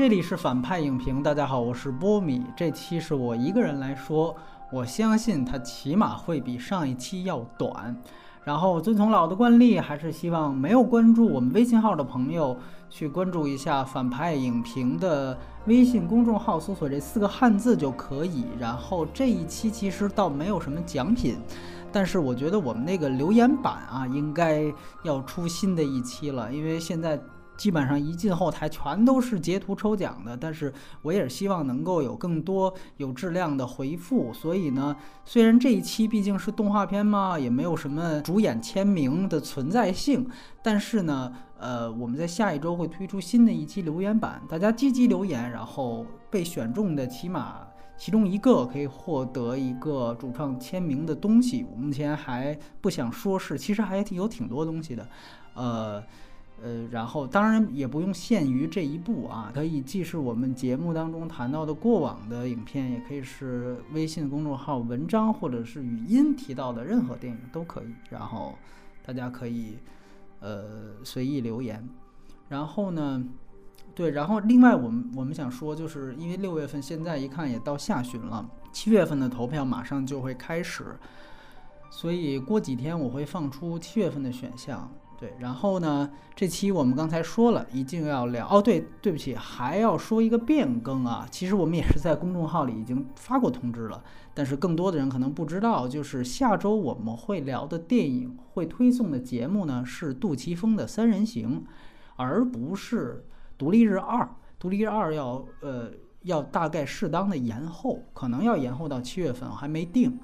这里是反派影评，大家好，我是波米。这期是我一个人来说，我相信它起码会比上一期要短。然后遵从老的惯例，还是希望没有关注我们微信号的朋友去关注一下反派影评的微信公众号，搜索这四个汉字就可以。然后这一期其实倒没有什么奖品，但是我觉得我们那个留言板啊，应该要出新的一期了，因为现在。基本上一进后台全都是截图抽奖的，但是我也是希望能够有更多有质量的回复。所以呢，虽然这一期毕竟是动画片嘛，也没有什么主演签名的存在性，但是呢，呃，我们在下一周会推出新的一期留言板，大家积极留言，然后被选中的起码其中一个可以获得一个主创签名的东西。我目前还不想说是，其实还有挺多东西的，呃。呃，然后当然也不用限于这一部啊，可以既是我们节目当中谈到的过往的影片，也可以是微信公众号文章或者是语音提到的任何电影都可以。然后大家可以呃随意留言。然后呢，对，然后另外我们我们想说，就是因为六月份现在一看也到下旬了，七月份的投票马上就会开始，所以过几天我会放出七月份的选项。对，然后呢？这期我们刚才说了一定要聊哦，对，对不起，还要说一个变更啊。其实我们也是在公众号里已经发过通知了，但是更多的人可能不知道，就是下周我们会聊的电影会推送的节目呢是杜琪峰的《三人行》，而不是《独立日二》。《独立日二》要呃要大概适当的延后，可能要延后到七月份，还没定。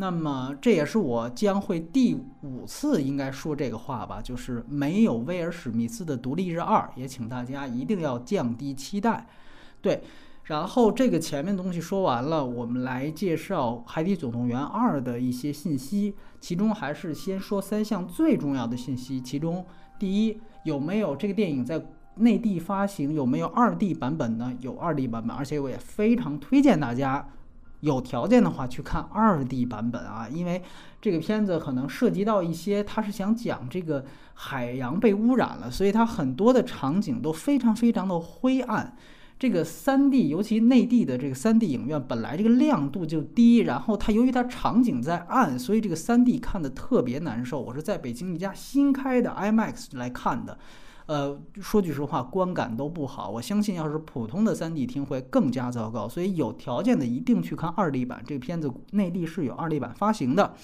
那么这也是我将会第五次应该说这个话吧，就是没有威尔史密斯的《独立日二》，也请大家一定要降低期待。对，然后这个前面东西说完了，我们来介绍《海底总动员二》的一些信息，其中还是先说三项最重要的信息。其中第一，有没有这个电影在内地发行？有没有二 D 版本呢？有二 D 版本，而且我也非常推荐大家。有条件的话去看二 D 版本啊，因为这个片子可能涉及到一些，他是想讲这个海洋被污染了，所以它很多的场景都非常非常的灰暗。这个三 D，尤其内地的这个三 D 影院本来这个亮度就低，然后它由于它场景在暗，所以这个三 D 看的特别难受。我是在北京一家新开的 IMAX 来看的。呃，说句实话，观感都不好。我相信，要是普通的 3D 厅会更加糟糕。所以有条件的一定去看 2D 版。这个片子内地是有 2D 版发行的。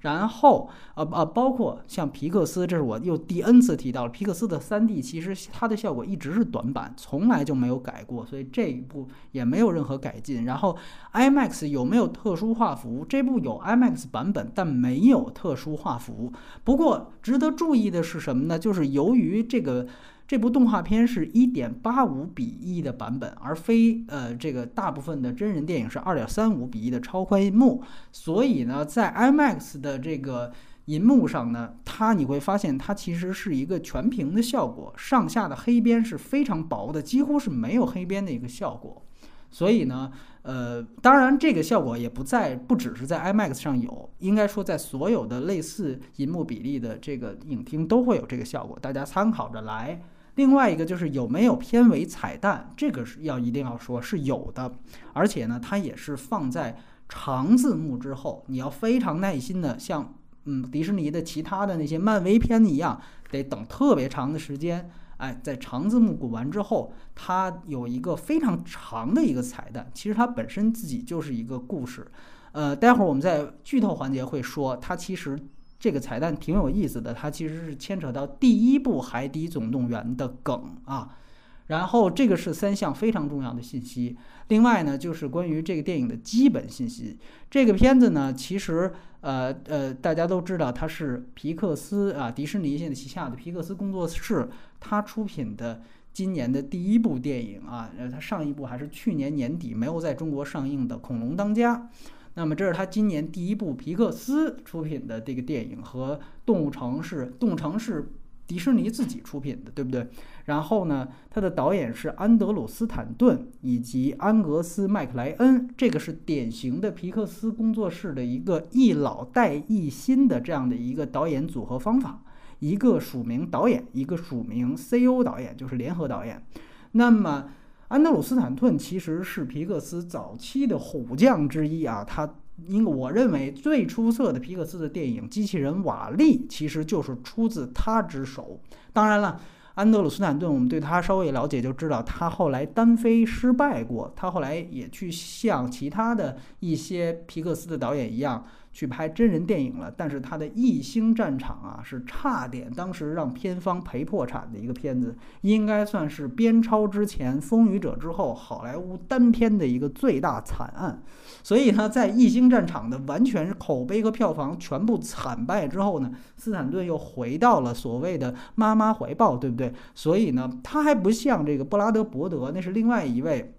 然后，呃呃，包括像皮克斯，这是我又第 N 次提到了皮克斯的三 D，其实它的效果一直是短板，从来就没有改过，所以这一部也没有任何改进。然后，IMAX 有没有特殊画幅？这部有 IMAX 版本，但没有特殊画幅。不过值得注意的是什么呢？就是由于这个。这部动画片是一点八五比一的版本，而非呃这个大部分的真人电影是二点三五比一的超宽银幕。所以呢，在 IMAX 的这个银幕上呢，它你会发现它其实是一个全屏的效果，上下的黑边是非常薄的，几乎是没有黑边的一个效果。所以呢，呃，当然这个效果也不在不只是在 IMAX 上有，应该说在所有的类似银幕比例的这个影厅都会有这个效果，大家参考着来。另外一个就是有没有片尾彩蛋，这个是要一定要说是有的，而且呢，它也是放在长字幕之后，你要非常耐心的，像嗯迪士尼的其他的那些漫威片一样，得等特别长的时间，哎，在长字幕滚完之后，它有一个非常长的一个彩蛋，其实它本身自己就是一个故事，呃，待会儿我们在剧透环节会说，它其实。这个彩蛋挺有意思的，它其实是牵扯到第一部《海底总动员》的梗啊。然后这个是三项非常重要的信息。另外呢，就是关于这个电影的基本信息。这个片子呢，其实呃呃，大家都知道它是皮克斯啊，迪士尼现在旗下的皮克斯工作室，它出品的今年的第一部电影啊。呃，它上一部还是去年年底没有在中国上映的《恐龙当家》。那么这是他今年第一部皮克斯出品的这个电影，和《动物城》是《动物城》是迪士尼自己出品的，对不对？然后呢，他的导演是安德鲁斯坦顿以及安格斯麦克莱恩，这个是典型的皮克斯工作室的一个一老带一新的这样的一个导演组合方法，一个署名导演，一个署名 C.O 导演，就是联合导演。那么。安德鲁·斯坦顿其实是皮克斯早期的虎将之一啊，他因我认为最出色的皮克斯的电影《机器人瓦力》其实就是出自他之手。当然了。安德鲁·斯坦顿，我们对他稍微了解就知道，他后来单飞失败过，他后来也去像其他的一些皮克斯的导演一样。去拍真人电影了，但是他的《异星战场》啊，是差点当时让片方赔破产的一个片子，应该算是边超之前、风雨者之后好莱坞单片的一个最大惨案。所以呢，在《异星战场》的完全口碑和票房全部惨败之后呢，斯坦顿又回到了所谓的妈妈怀抱，对不对？所以呢，他还不像这个布拉德伯德，那是另外一位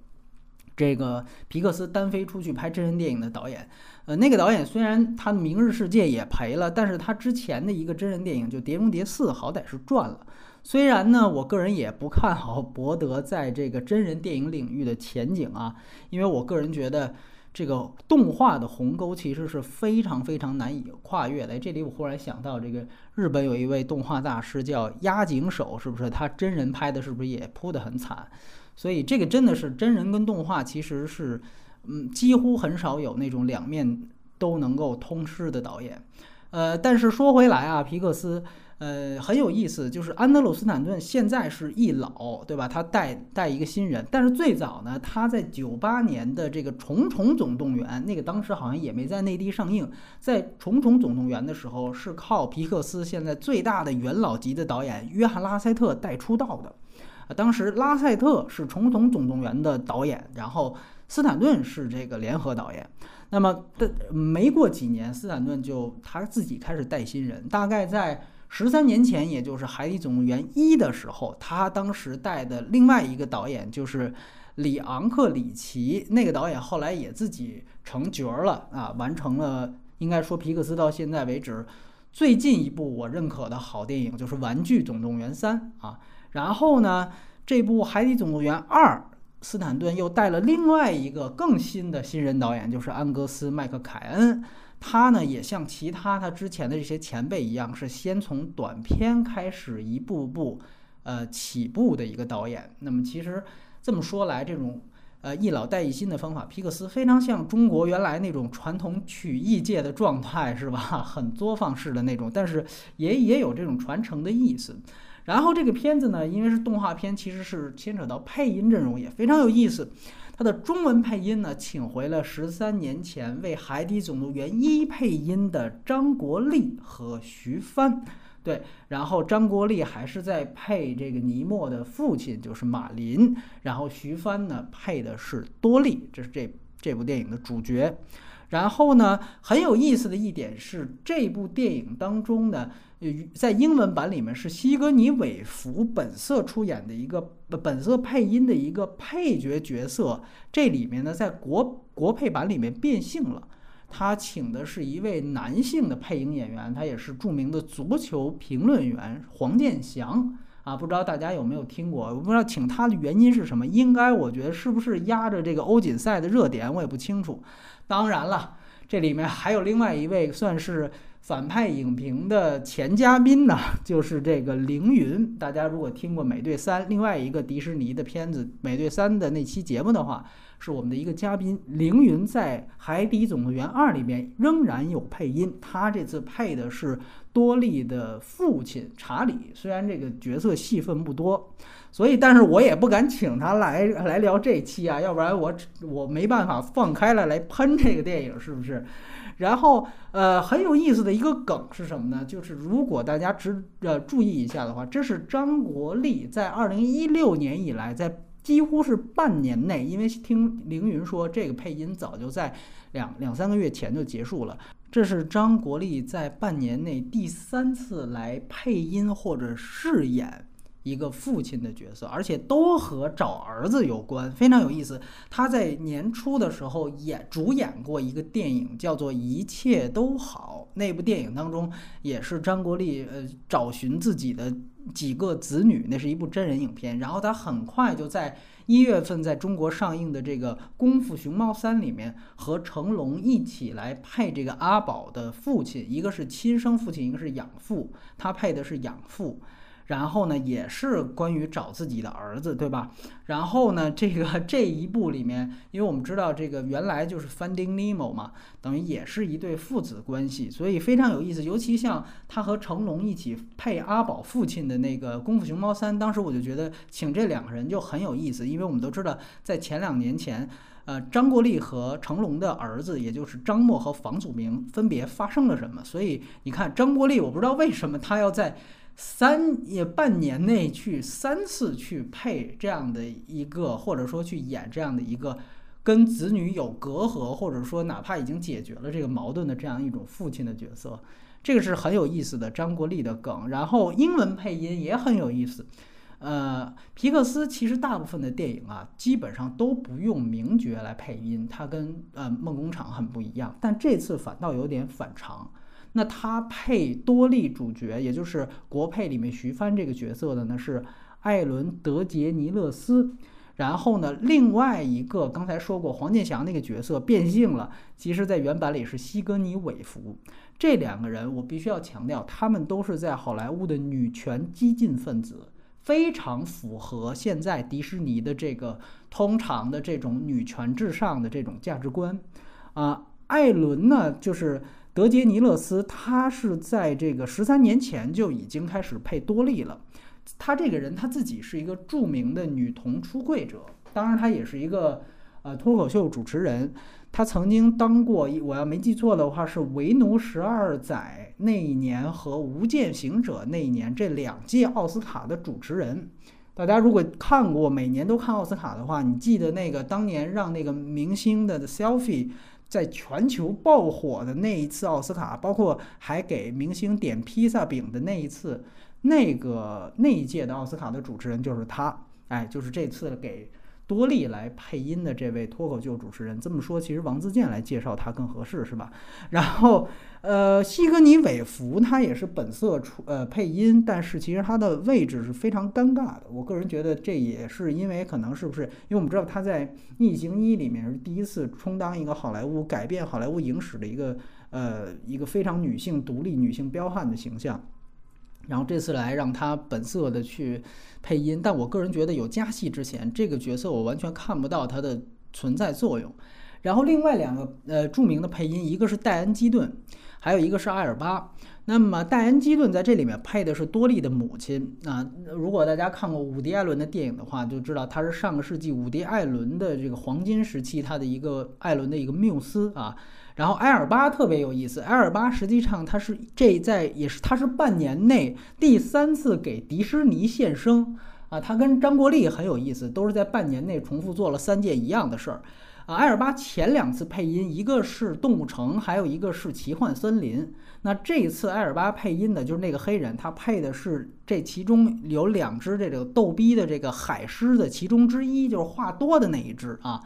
这个皮克斯单飞出去拍真人电影的导演。呃，那个导演虽然他《明日世界》也赔了，但是他之前的一个真人电影就《碟中谍四》好歹是赚了。虽然呢，我个人也不看好博德在这个真人电影领域的前景啊，因为我个人觉得这个动画的鸿沟其实是非常非常难以跨越的。这里我忽然想到，这个日本有一位动画大师叫押井守，是不是？他真人拍的是不是也扑得很惨？所以这个真的是真人跟动画其实是。嗯，几乎很少有那种两面都能够通吃的导演，呃，但是说回来啊，皮克斯，呃，很有意思，就是安德鲁·斯坦顿现在是一老，对吧？他带带一个新人，但是最早呢，他在九八年的这个《虫虫总动员》，那个当时好像也没在内地上映，在《虫虫总动员》的时候，是靠皮克斯现在最大的元老级的导演约翰·拉塞特带出道的，当时拉塞特是《虫虫总动员》的导演，然后。斯坦顿是这个联合导演，那么的没过几年，斯坦顿就他自己开始带新人。大概在十三年前，也就是《海底总动员一》的时候，他当时带的另外一个导演就是里昂克里奇。那个导演后来也自己成角了啊，完成了应该说皮克斯到现在为止最近一部我认可的好电影，就是《玩具总动员三》啊。然后呢，这部《海底总动员二》。斯坦顿又带了另外一个更新的新人导演，就是安格斯·麦克凯恩。他呢，也像其他他之前的这些前辈一样，是先从短片开始，一步步呃起步的一个导演。那么其实这么说来，这种呃一老带一新的方法，皮克斯非常像中国原来那种传统曲艺界的状态，是吧？很作坊式的那种，但是也也有这种传承的意思。然后这个片子呢，因为是动画片，其实是牵扯到配音阵容也非常有意思。它的中文配音呢，请回了十三年前为《海底总动员一》配音的张国立和徐帆。对，然后张国立还是在配这个尼莫的父亲，就是马林。然后徐帆呢，配的是多利，这是这这部电影的主角。然后呢，很有意思的一点是，这部电影当中呢。在英文版里面是西格尼韦弗本色出演的一个本色配音的一个配角角色，这里面呢，在国国配版里面变性了，他请的是一位男性的配音演员，他也是著名的足球评论员黄健翔啊，不知道大家有没有听过？我不知道请他的原因是什么，应该我觉得是不是压着这个欧锦赛的热点，我也不清楚。当然了，这里面还有另外一位算是。反派影评的前嘉宾呢，就是这个凌云。大家如果听过《美队三》另外一个迪士尼的片子《美队三》的那期节目的话，是我们的一个嘉宾。凌云在《海底总动员二》里面仍然有配音，他这次配的是多利的父亲查理。虽然这个角色戏份不多，所以但是我也不敢请他来来聊这期啊，要不然我我没办法放开了来喷这个电影，是不是？然后，呃，很有意思的一个梗是什么呢？就是如果大家只呃注意一下的话，这是张国立在二零一六年以来，在几乎是半年内，因为听凌云说这个配音早就在两两三个月前就结束了，这是张国立在半年内第三次来配音或者饰演。一个父亲的角色，而且都和找儿子有关，非常有意思。他在年初的时候演主演过一个电影，叫做《一切都好》。那部电影当中也是张国立呃找寻自己的几个子女，那是一部真人影片。然后他很快就在一月份在中国上映的这个《功夫熊猫三》里面和成龙一起来配这个阿宝的父亲，一个是亲生父亲，一个是养父，他配的是养父。然后呢，也是关于找自己的儿子，对吧？然后呢，这个 这一部里面，因为我们知道这个原来就是 Finding Nemo 嘛，等于也是一对父子关系，所以非常有意思。尤其像他和成龙一起配阿宝父亲的那个《功夫熊猫三》，当时我就觉得请这两个人就很有意思，因为我们都知道在前两年前。呃，张国立和成龙的儿子，也就是张默和房祖名，分别发生了什么？所以你看，张国立，我不知道为什么他要在三也半年内去三次去配这样的一个，或者说去演这样的一个跟子女有隔阂，或者说哪怕已经解决了这个矛盾的这样一种父亲的角色，这个是很有意思的张国立的梗。然后英文配音也很有意思。呃，皮克斯其实大部分的电影啊，基本上都不用名角来配音，它跟呃梦工厂很不一样。但这次反倒有点反常。那他配多利主角，也就是国配里面徐帆这个角色的呢，是艾伦·德杰尼勒斯。然后呢，另外一个刚才说过黄健翔那个角色变性了，其实在原版里是西格尼·韦弗。这两个人我必须要强调，他们都是在好莱坞的女权激进分子。非常符合现在迪士尼的这个通常的这种女权至上的这种价值观，啊，艾伦呢，就是德杰尼勒斯，他是在这个十三年前就已经开始配多利了。他这个人他自己是一个著名的女童出柜者，当然他也是一个呃脱口秀主持人。他曾经当过，我要没记错的话，是《为奴十二载》那一年和《无间行者》那一年这两届奥斯卡的主持人。大家如果看过每年都看奥斯卡的话，你记得那个当年让那个明星的 selfie 在全球爆火的那一次奥斯卡，包括还给明星点披萨饼的那一次，那个那一届的奥斯卡的主持人就是他，哎，就是这次给。多利来配音的这位脱口秀主持人，这么说其实王自健来介绍他更合适，是吧？然后，呃，西格尼韦弗他也是本色出呃配音，但是其实他的位置是非常尴尬的。我个人觉得这也是因为可能是不是？因为我们知道他在《逆行一》里面是第一次充当一个好莱坞改变好莱坞影史的一个呃一个非常女性独立、女性彪悍的形象。然后这次来让他本色的去配音，但我个人觉得有加戏之前，这个角色我完全看不到他的存在作用。然后另外两个呃著名的配音，一个是戴恩基顿，还有一个是艾尔巴。那么戴恩基顿在这里面配的是多利的母亲啊。如果大家看过伍迪·艾伦的电影的话，就知道他是上个世纪伍迪·艾伦的这个黄金时期他的一个艾伦的一个缪斯啊。然后埃尔巴特别有意思，埃尔巴实际上他是这在也是他是半年内第三次给迪士尼献声啊，他跟张国立很有意思，都是在半年内重复做了三件一样的事儿啊。埃尔巴前两次配音，一个是动物城，还有一个是奇幻森林。那这一次埃尔巴配音的就是那个黑人，他配的是这其中有两只这个逗逼的这个海狮的其中之一，就是话多的那一只啊。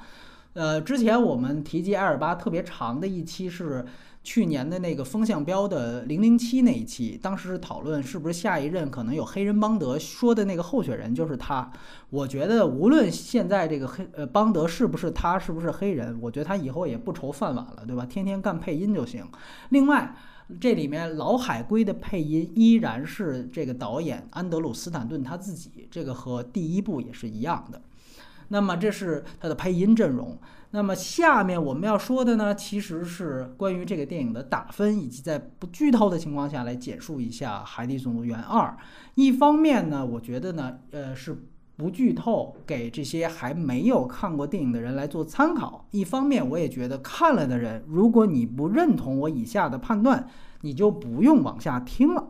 呃，之前我们提及埃尔巴特别长的一期是去年的那个风向标的零零七那一期，当时是讨论是不是下一任可能有黑人邦德说的那个候选人就是他。我觉得无论现在这个黑呃邦德是不是他是不是黑人，我觉得他以后也不愁饭碗了，对吧？天天干配音就行。另外，这里面老海龟的配音依然是这个导演安德鲁斯坦顿他自己，这个和第一部也是一样的。那么这是它的配音阵容。那么下面我们要说的呢，其实是关于这个电影的打分，以及在不剧透的情况下来简述一下《海底总动员二》。一方面呢，我觉得呢，呃，是不剧透，给这些还没有看过电影的人来做参考；一方面，我也觉得看了的人，如果你不认同我以下的判断，你就不用往下听了。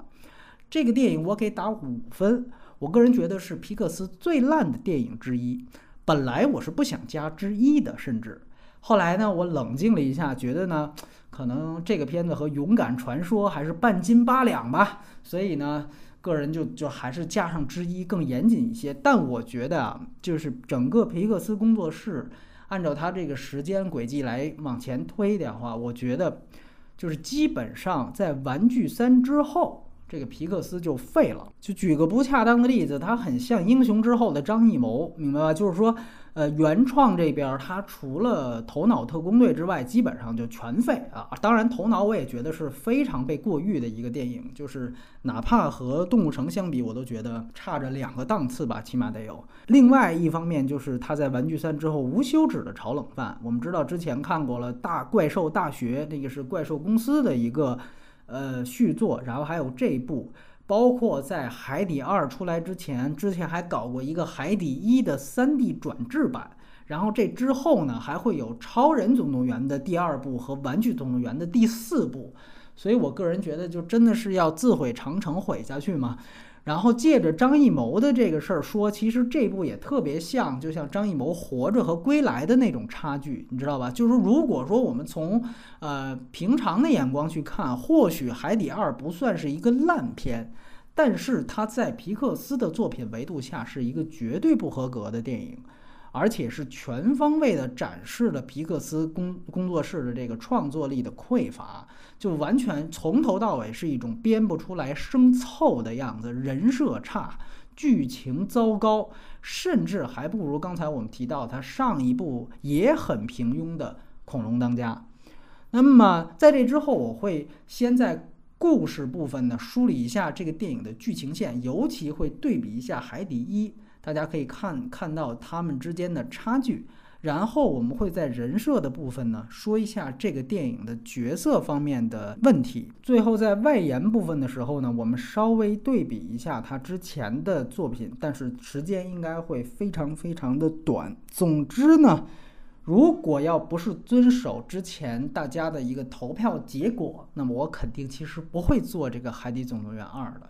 这个电影我给打五分，我个人觉得是皮克斯最烂的电影之一。本来我是不想加之一的，甚至后来呢，我冷静了一下，觉得呢，可能这个片子和《勇敢传说》还是半斤八两吧，所以呢，个人就就还是加上之一更严谨一些。但我觉得啊，就是整个皮克斯工作室按照他这个时间轨迹来往前推的话，我觉得就是基本上在《玩具三》之后。这个皮克斯就废了。就举个不恰当的例子，它很像《英雄之后》的张艺谋，明白吧？就是说。呃，原创这边它除了《头脑特工队》之外，基本上就全废啊。当然，《头脑》我也觉得是非常被过誉的一个电影，就是哪怕和《动物城》相比，我都觉得差着两个档次吧，起码得有。另外一方面，就是他在《玩具三》之后无休止的炒冷饭。我们知道之前看过了《大怪兽大学》，那个是怪兽公司的一个呃续作，然后还有这一部。包括在《海底二》出来之前，之前还搞过一个《海底一》的 3D 转制版，然后这之后呢，还会有《超人总动员》的第二部和《玩具总动员》的第四部，所以我个人觉得，就真的是要自毁长城毁下去嘛。然后借着张艺谋的这个事儿说，其实这部也特别像，就像张艺谋《活着》和《归来》的那种差距，你知道吧？就是如果说我们从呃平常的眼光去看，或许《海底二》不算是一个烂片，但是它在皮克斯的作品维度下是一个绝对不合格的电影。而且是全方位的展示了皮克斯工工作室的这个创作力的匮乏，就完全从头到尾是一种编不出来、生凑的样子，人设差，剧情糟糕，甚至还不如刚才我们提到他上一部也很平庸的《恐龙当家》。那么在这之后，我会先在故事部分呢梳理一下这个电影的剧情线，尤其会对比一下《海底一》。大家可以看看到他们之间的差距，然后我们会在人设的部分呢说一下这个电影的角色方面的问题。最后在外延部分的时候呢，我们稍微对比一下他之前的作品，但是时间应该会非常非常的短。总之呢，如果要不是遵守之前大家的一个投票结果，那么我肯定其实不会做这个《海底总动员二》的。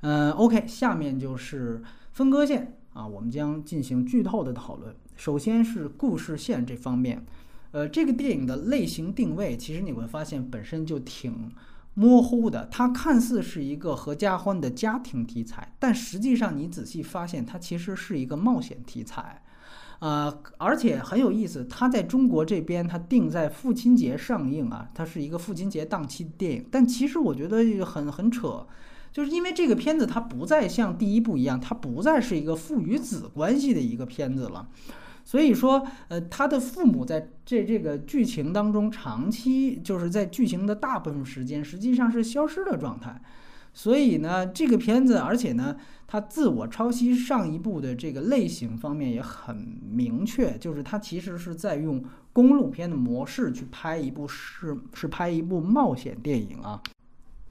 嗯，OK，下面就是分割线。啊，我们将进行剧透的讨论。首先是故事线这方面，呃，这个电影的类型定位，其实你会发现本身就挺模糊的。它看似是一个合家欢的家庭题材，但实际上你仔细发现，它其实是一个冒险题材。呃，而且很有意思，它在中国这边它定在父亲节上映啊，它是一个父亲节档期电影。但其实我觉得很很扯。就是因为这个片子它不再像第一部一样，它不再是一个父与子关系的一个片子了，所以说，呃，他的父母在这这个剧情当中长期就是在剧情的大部分时间实际上是消失的状态，所以呢，这个片子而且呢，它自我抄袭上一部的这个类型方面也很明确，就是它其实是在用公路片的模式去拍一部是是拍一部冒险电影啊。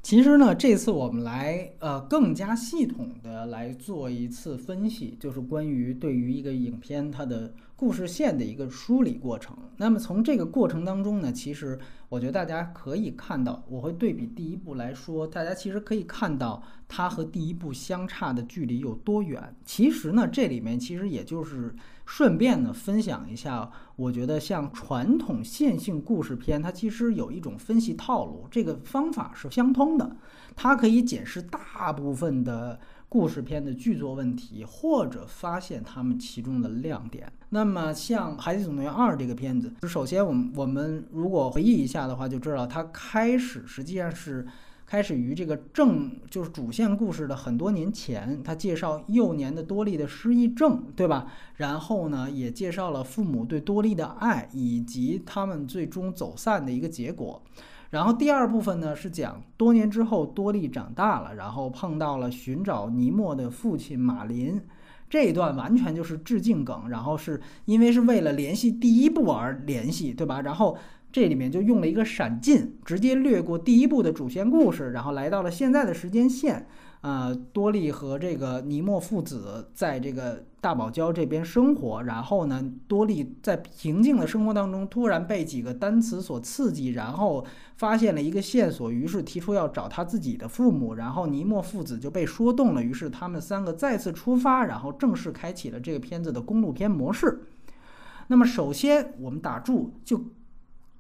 其实呢，这次我们来呃更加系统的来做一次分析，就是关于对于一个影片它的故事线的一个梳理过程。那么从这个过程当中呢，其实我觉得大家可以看到，我会对比第一部来说，大家其实可以看到它和第一部相差的距离有多远。其实呢，这里面其实也就是。顺便呢，分享一下，我觉得像传统线性故事片，它其实有一种分析套路，这个方法是相通的，它可以解释大部分的故事片的剧作问题，或者发现它们其中的亮点。那么像《海底总动员二》这个片子，首先我们我们如果回忆一下的话，就知道它开始实际上是。开始于这个正就是主线故事的很多年前，他介绍幼年的多利的失忆症，对吧？然后呢，也介绍了父母对多利的爱，以及他们最终走散的一个结果。然后第二部分呢，是讲多年之后多利长大了，然后碰到了寻找尼莫的父亲马林，这一段完全就是致敬梗，然后是因为是为了联系第一部而联系，对吧？然后。这里面就用了一个闪进，直接略过第一部的主线故事，然后来到了现在的时间线。呃，多利和这个尼莫父子在这个大堡礁这边生活，然后呢，多利在平静的生活当中突然被几个单词所刺激，然后发现了一个线索，于是提出要找他自己的父母，然后尼莫父子就被说动了，于是他们三个再次出发，然后正式开启了这个片子的公路片模式。那么首先我们打住就。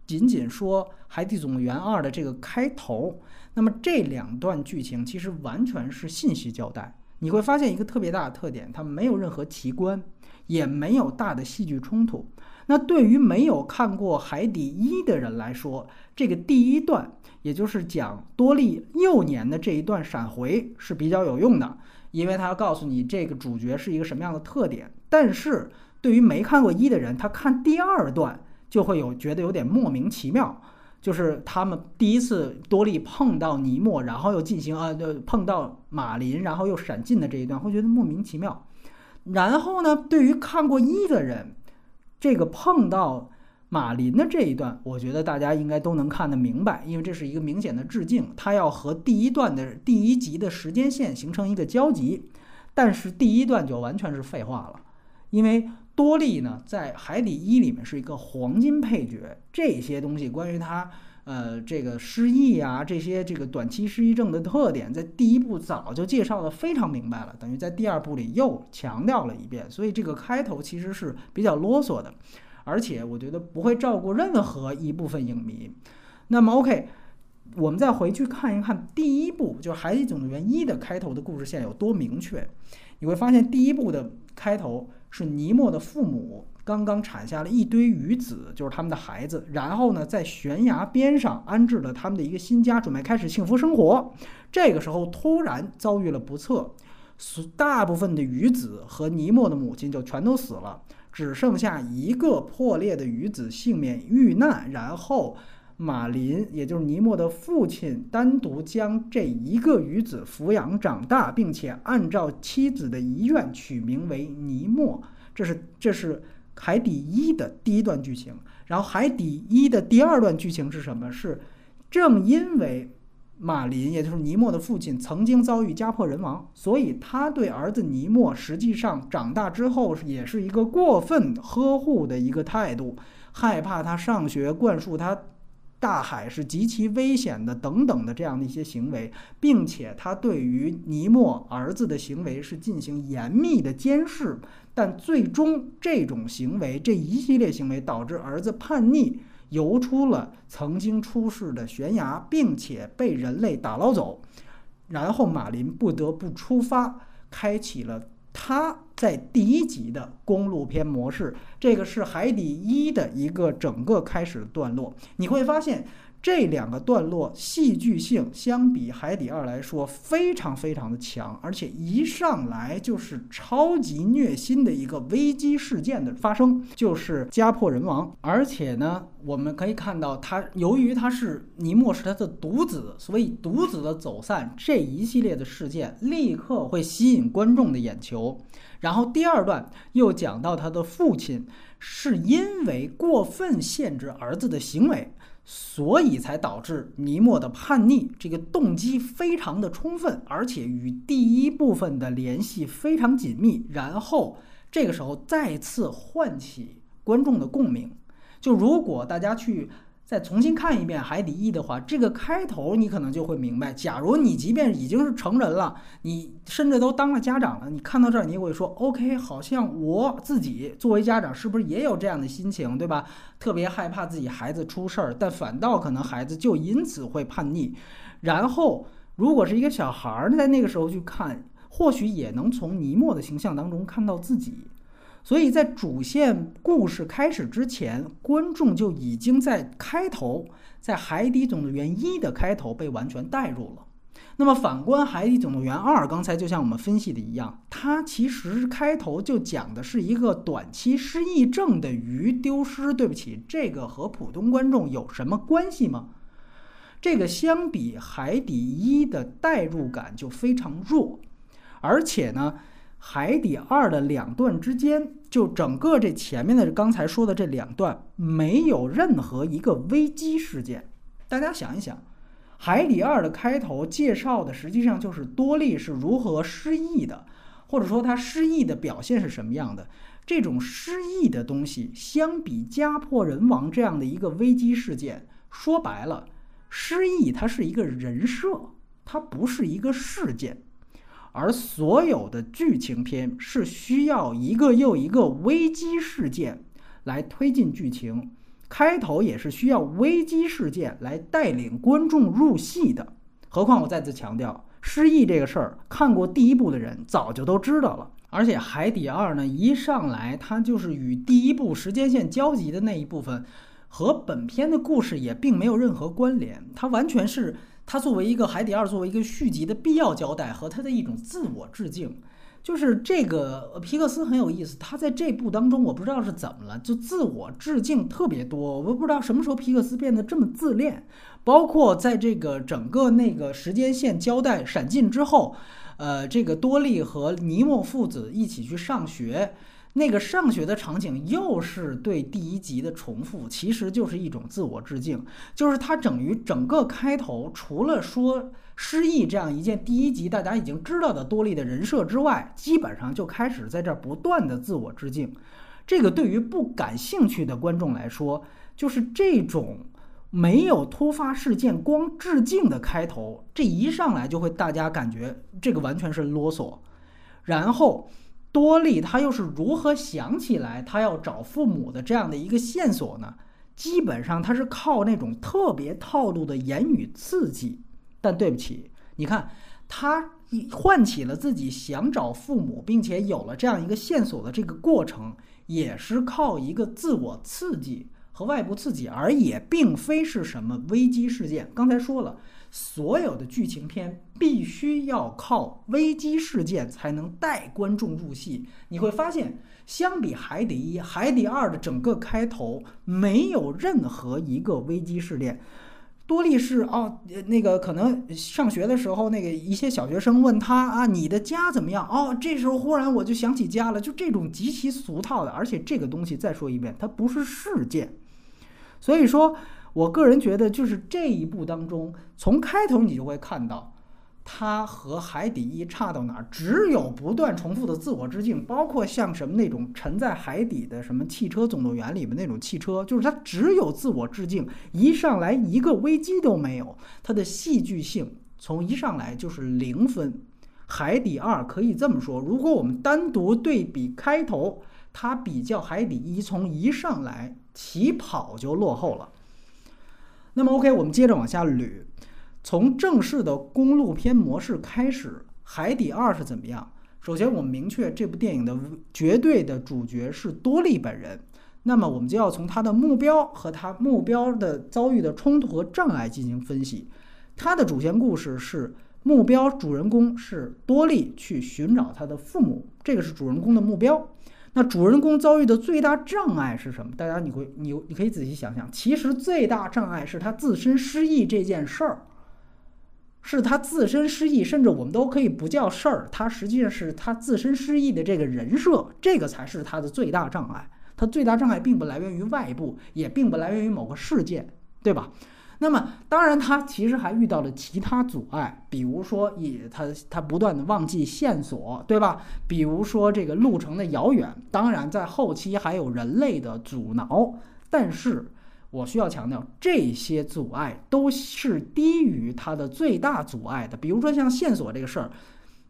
仅仅说《海底总动员二》的这个开头，那么这两段剧情其实完全是信息交代。你会发现一个特别大的特点，它没有任何奇观，也没有大的戏剧冲突。那对于没有看过《海底一》的人来说，这个第一段，也就是讲多利幼年的这一段闪回是比较有用的，因为它要告诉你这个主角是一个什么样的特点。但是对于没看过一的人，他看第二段就会有觉得有点莫名其妙。就是他们第一次多利碰到尼莫，然后又进行啊，碰到马林，然后又闪进的这一段，会觉得莫名其妙。然后呢，对于看过一的人，这个碰到马林的这一段，我觉得大家应该都能看得明白，因为这是一个明显的致敬，他要和第一段的第一集的时间线形成一个交集。但是第一段就完全是废话了，因为。多利呢，在《海底一》里面是一个黄金配角。这些东西关于他，呃，这个失忆啊，这些这个短期失忆症的特点，在第一部早就介绍的非常明白了，等于在第二部里又强调了一遍。所以这个开头其实是比较啰嗦的，而且我觉得不会照顾任何一部分影迷。那么，OK，我们再回去看一看第一部，就是《海底总动员一》的开头的故事线有多明确。你会发现第一部的开头。是尼莫的父母刚刚产下了一堆鱼子，就是他们的孩子。然后呢，在悬崖边上安置了他们的一个新家，准备开始幸福生活。这个时候突然遭遇了不测，大部分的鱼子和尼莫的母亲就全都死了，只剩下一个破裂的鱼子幸免遇难。然后。马林，也就是尼莫的父亲，单独将这一个鱼子抚养长大，并且按照妻子的遗愿取名为尼莫。这是这是海底一的第一段剧情。然后海底一的第二段剧情是什么？是正因为马林，也就是尼莫的父亲，曾经遭遇家破人亡，所以他对儿子尼莫实际上长大之后也是一个过分呵护的一个态度，害怕他上学，灌输他。大海是极其危险的，等等的这样的一些行为，并且他对于尼莫儿子的行为是进行严密的监视，但最终这种行为这一系列行为导致儿子叛逆，游出了曾经出事的悬崖，并且被人类打捞走，然后马林不得不出发，开启了。它在第一集的公路片模式，这个是《海底一》的一个整个开始段落，你会发现。这两个段落戏剧性相比《海底二》来说非常非常的强，而且一上来就是超级虐心的一个危机事件的发生，就是家破人亡。而且呢，我们可以看到他由于他是尼莫是他的独子，所以独子的走散这一系列的事件立刻会吸引观众的眼球。然后第二段又讲到他的父亲是因为过分限制儿子的行为。所以才导致尼莫的叛逆，这个动机非常的充分，而且与第一部分的联系非常紧密。然后这个时候再次唤起观众的共鸣。就如果大家去。再重新看一遍《海底一》的话，这个开头你可能就会明白。假如你即便已经是成人了，你甚至都当了家长了，你看到这儿，你也会说：“OK，好像我自己作为家长是不是也有这样的心情，对吧？特别害怕自己孩子出事儿，但反倒可能孩子就因此会叛逆。然后，如果是一个小孩儿在那个时候去看，或许也能从尼莫的形象当中看到自己。”所以在主线故事开始之前，观众就已经在开头，在《海底总动员一》的开头被完全带入了。那么反观《海底总动员二》，刚才就像我们分析的一样，它其实开头就讲的是一个短期失忆症的鱼丢失。对不起，这个和普通观众有什么关系吗？这个相比《海底一》的代入感就非常弱，而且呢。海底二的两段之间，就整个这前面的刚才说的这两段，没有任何一个危机事件。大家想一想，海底二的开头介绍的实际上就是多利是如何失忆的，或者说他失忆的表现是什么样的。这种失忆的东西，相比家破人亡这样的一个危机事件，说白了，失忆它是一个人设，它不是一个事件。而所有的剧情片是需要一个又一个危机事件来推进剧情，开头也是需要危机事件来带领观众入戏的。何况我再次强调，失忆这个事儿，看过第一部的人早就都知道了。而且《海底二》呢，一上来它就是与第一部时间线交集的那一部分，和本片的故事也并没有任何关联。它完全是它作为一个《海底二》作为一个续集的必要交代和它的一种自我致敬。就是这个皮克斯很有意思，他在这部当中，我不知道是怎么了，就自我致敬特别多。我不知道什么时候皮克斯变得这么自恋。包括在这个整个那个时间线交代闪进之后，呃，这个多利和尼莫父子一起去上学，那个上学的场景又是对第一集的重复，其实就是一种自我致敬。就是它整于整个开头，除了说失忆这样一件第一集大家已经知道的多利的人设之外，基本上就开始在这儿不断的自我致敬。这个对于不感兴趣的观众来说，就是这种。没有突发事件，光致敬的开头，这一上来就会大家感觉这个完全是啰嗦。然后多利他又是如何想起来他要找父母的这样的一个线索呢？基本上他是靠那种特别套路的言语刺激。但对不起，你看他唤起了自己想找父母，并且有了这样一个线索的这个过程，也是靠一个自我刺激。和外部刺激，而也并非是什么危机事件。刚才说了，所有的剧情片必须要靠危机事件才能带观众入戏。你会发现，相比《海底一》《海底二》的整个开头，没有任何一个危机事件。多利是哦，那个可能上学的时候，那个一些小学生问他啊，你的家怎么样？哦，这时候忽然我就想起家了，就这种极其俗套的。而且这个东西再说一遍，它不是事件。所以说，我个人觉得，就是这一部当中，从开头你就会看到，它和《海底一》差到哪儿，只有不断重复的自我致敬，包括像什么那种沉在海底的什么《汽车总动员》里面那种汽车，就是它只有自我致敬，一上来一个危机都没有，它的戏剧性从一上来就是零分。《海底二》可以这么说，如果我们单独对比开头，它比较《海底一》从一上来。起跑就落后了。那么，OK，我们接着往下捋。从正式的公路片模式开始，《海底二》是怎么样？首先，我们明确这部电影的绝对的主角是多利本人。那么，我们就要从他的目标和他目标的遭遇的冲突和障碍进行分析。他的主线故事是目标主人公是多利去寻找他的父母，这个是主人公的目标。那主人公遭遇的最大障碍是什么？大家你会你你可以仔细想想，其实最大障碍是他自身失忆这件事儿，是他自身失忆，甚至我们都可以不叫事儿，他实际上是他自身失忆的这个人设，这个才是他的最大障碍。他最大障碍并不来源于外部，也并不来源于某个事件，对吧？那么，当然，他其实还遇到了其他阻碍，比如说，以他他不断的忘记线索，对吧？比如说这个路程的遥远，当然，在后期还有人类的阻挠。但是我需要强调，这些阻碍都是低于它的最大阻碍的。比如说像线索这个事儿，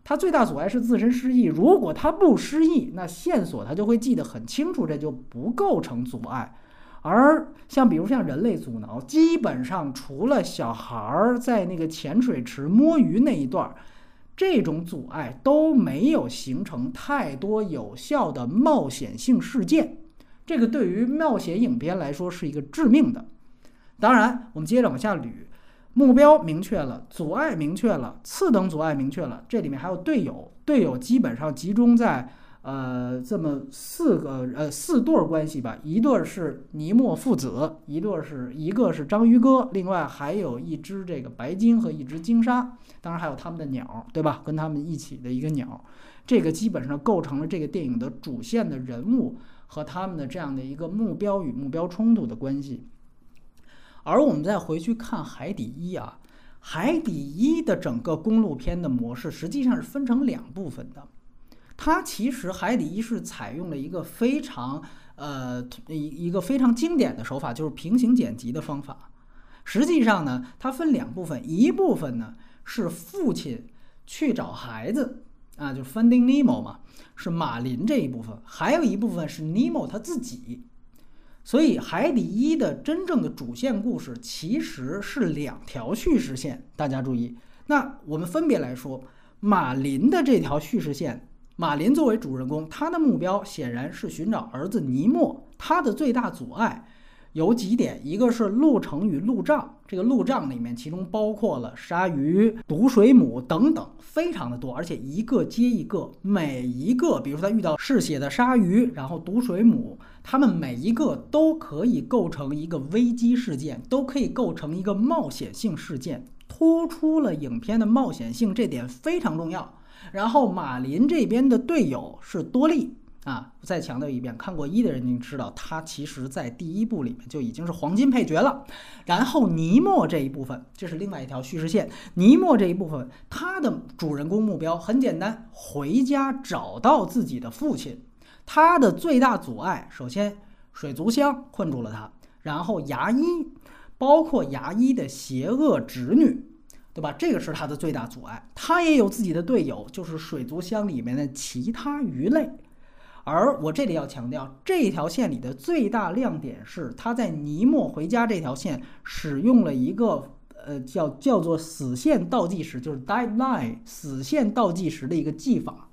它最大阻碍是自身失忆。如果它不失忆，那线索它就会记得很清楚，这就不构成阻碍。而像比如像人类阻挠，基本上除了小孩儿在那个浅水池摸鱼那一段儿，这种阻碍都没有形成太多有效的冒险性事件。这个对于冒险影片来说是一个致命的。当然，我们接着往下捋，目标明确了，阻碍明确了，次等阻碍明确了，这里面还有队友，队友基本上集中在。呃，这么四个呃四对关系吧，一对是尼莫父子，一对是一个是章鱼哥，另外还有一只这个白鲸和一只鲸鲨，当然还有他们的鸟，对吧？跟他们一起的一个鸟，这个基本上构成了这个电影的主线的人物和他们的这样的一个目标与目标冲突的关系。而我们再回去看《海底一》啊，《海底一》的整个公路片的模式实际上是分成两部分的。它其实海底一是采用了一个非常呃一一个非常经典的手法，就是平行剪辑的方法。实际上呢，它分两部分，一部分呢是父亲去找孩子啊，就是 Finding Nemo 嘛，是马林这一部分；还有一部分是尼莫他自己。所以海底一的真正的主线故事其实是两条叙事线，大家注意。那我们分别来说，马林的这条叙事线，马林作为主人公，他的目标显然是寻找儿子尼莫，他的最大阻碍。有几点，一个是路程与路障，这个路障里面其中包括了鲨鱼、毒水母等等，非常的多，而且一个接一个，每一个，比如说他遇到嗜血的鲨鱼，然后毒水母，他们每一个都可以构成一个危机事件，都可以构成一个冒险性事件，突出了影片的冒险性，这点非常重要。然后马林这边的队友是多利。啊，再强调一遍，看过一的人您知道，他其实在第一部里面就已经是黄金配角了。然后尼莫这一部分，这是另外一条叙事线。尼莫这一部分，他的主人公目标很简单，回家找到自己的父亲。他的最大阻碍，首先水族箱困住了他，然后牙医，包括牙医的邪恶侄女，对吧？这个是他的最大阻碍。他也有自己的队友，就是水族箱里面的其他鱼类。而我这里要强调，这条线里的最大亮点是，他在尼莫回家这条线使用了一个呃叫叫做死线倒计时，就是 deadline 死线倒计时的一个技法。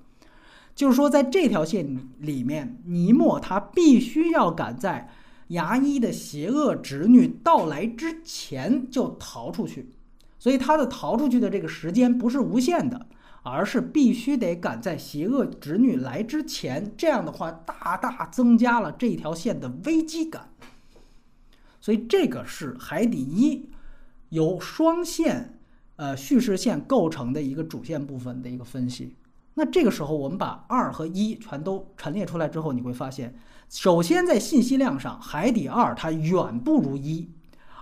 就是说，在这条线里面，尼莫他必须要赶在牙医的邪恶侄女到来之前就逃出去，所以他的逃出去的这个时间不是无限的。而是必须得赶在邪恶侄女来之前，这样的话大大增加了这条线的危机感。所以这个是海底一由双线呃叙事线构成的一个主线部分的一个分析。那这个时候我们把二和一全都陈列出来之后，你会发现，首先在信息量上，海底二它远不如一。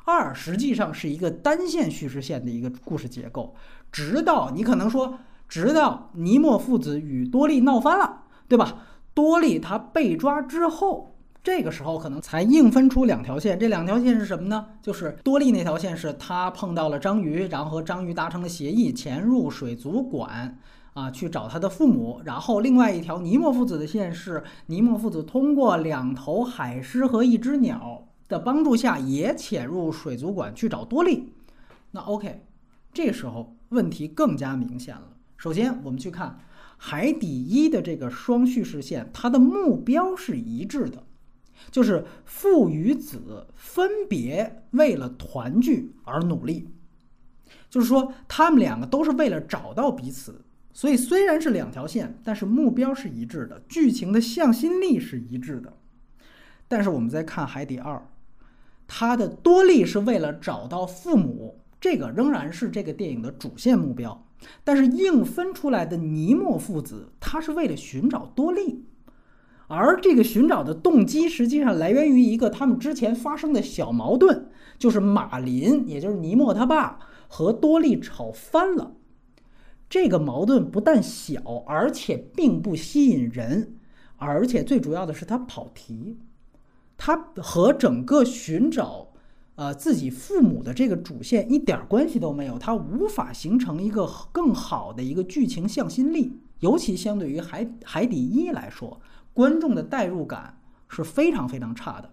二实际上是一个单线叙事线的一个故事结构，直到你可能说。直到尼莫父子与多利闹翻了，对吧？多利他被抓之后，这个时候可能才硬分出两条线。这两条线是什么呢？就是多利那条线是他碰到了章鱼，然后和章鱼达成了协议，潜入水族馆啊去找他的父母。然后另外一条尼莫父子的线是尼莫父子通过两头海狮和一只鸟的帮助下，也潜入水族馆去找多利。那 OK，这时候问题更加明显了。首先，我们去看海底一的这个双叙事线，它的目标是一致的，就是父与子分别为了团聚而努力。就是说，他们两个都是为了找到彼此，所以虽然是两条线，但是目标是一致的，剧情的向心力是一致的。但是我们再看海底二，它的多利是为了找到父母，这个仍然是这个电影的主线目标。但是硬分出来的尼莫父子，他是为了寻找多利，而这个寻找的动机实际上来源于一个他们之前发生的小矛盾，就是马林，也就是尼莫他爸和多利吵翻了。这个矛盾不但小，而且并不吸引人，而且最主要的是他跑题，他和整个寻找。呃，自己父母的这个主线一点关系都没有，它无法形成一个更好的一个剧情向心力，尤其相对于海海底一来说，观众的代入感是非常非常差的。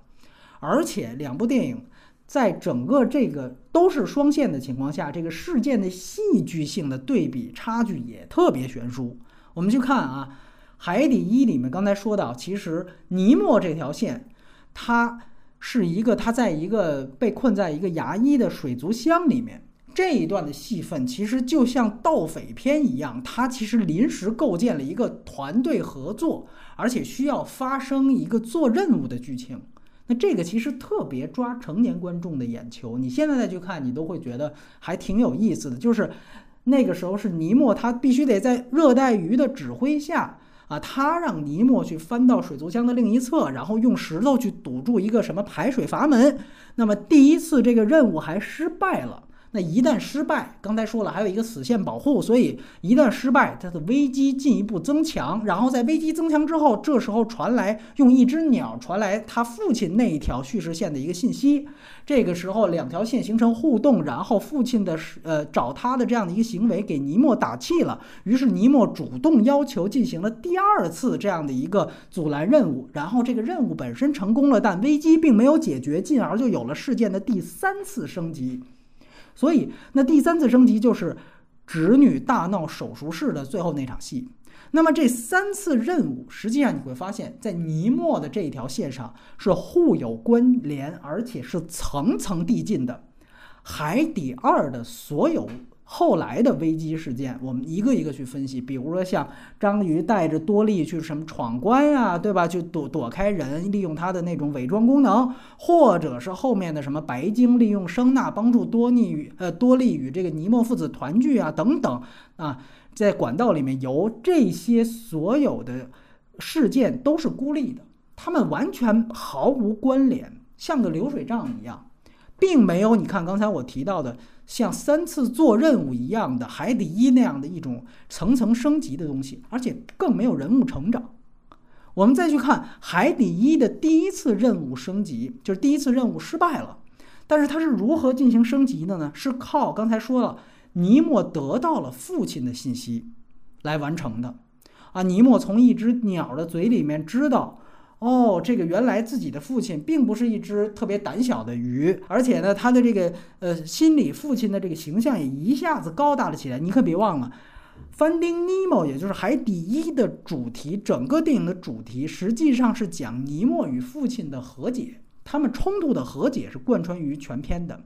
而且两部电影在整个这个都是双线的情况下，这个事件的戏剧性的对比差距也特别悬殊。我们去看啊，海底一里面刚才说到，其实尼莫这条线，它。是一个他在一个被困在一个牙医的水族箱里面这一段的戏份，其实就像盗匪片一样，他其实临时构建了一个团队合作，而且需要发生一个做任务的剧情。那这个其实特别抓成年观众的眼球，你现在再去看，你都会觉得还挺有意思的。就是那个时候是尼莫，他必须得在热带鱼的指挥下。啊，他让尼莫去翻到水族箱的另一侧，然后用石头去堵住一个什么排水阀门。那么第一次这个任务还失败了。那一旦失败，刚才说了还有一个死线保护，所以一旦失败，它的危机进一步增强。然后在危机增强之后，这时候传来用一只鸟传来他父亲那一条叙事线的一个信息。这个时候两条线形成互动，然后父亲的呃找他的这样的一个行为给尼莫打气了。于是尼莫主动要求进行了第二次这样的一个阻拦任务。然后这个任务本身成功了，但危机并没有解决，进而就有了事件的第三次升级。所以，那第三次升级就是侄女大闹手术室的最后那场戏。那么这三次任务，实际上你会发现在尼莫的这一条线上是互有关联，而且是层层递进的。海底二的所有。后来的危机事件，我们一个一个去分析。比如说，像章鱼带着多利去什么闯关呀，对吧？去躲躲开人，利用他的那种伪装功能，或者是后面的什么白鲸利用声呐帮助多利与呃多利与这个尼莫父子团聚啊，等等啊，在管道里面游，这些所有的事件都是孤立的，他们完全毫无关联，像个流水账一样，并没有你看刚才我提到的。像三次做任务一样的海底一那样的一种层层升级的东西，而且更没有人物成长。我们再去看海底一的第一次任务升级，就是第一次任务失败了，但是它是如何进行升级的呢？是靠刚才说了，尼莫得到了父亲的信息来完成的。啊，尼莫从一只鸟的嘴里面知道。哦，这个原来自己的父亲并不是一只特别胆小的鱼，而且呢，他的这个呃心理父亲的这个形象也一下子高大了起来。你可别忘了，《Finding Nemo》也就是《海底一》的主题，整个电影的主题实际上是讲尼莫与父亲的和解，他们冲突的和解是贯穿于全片的。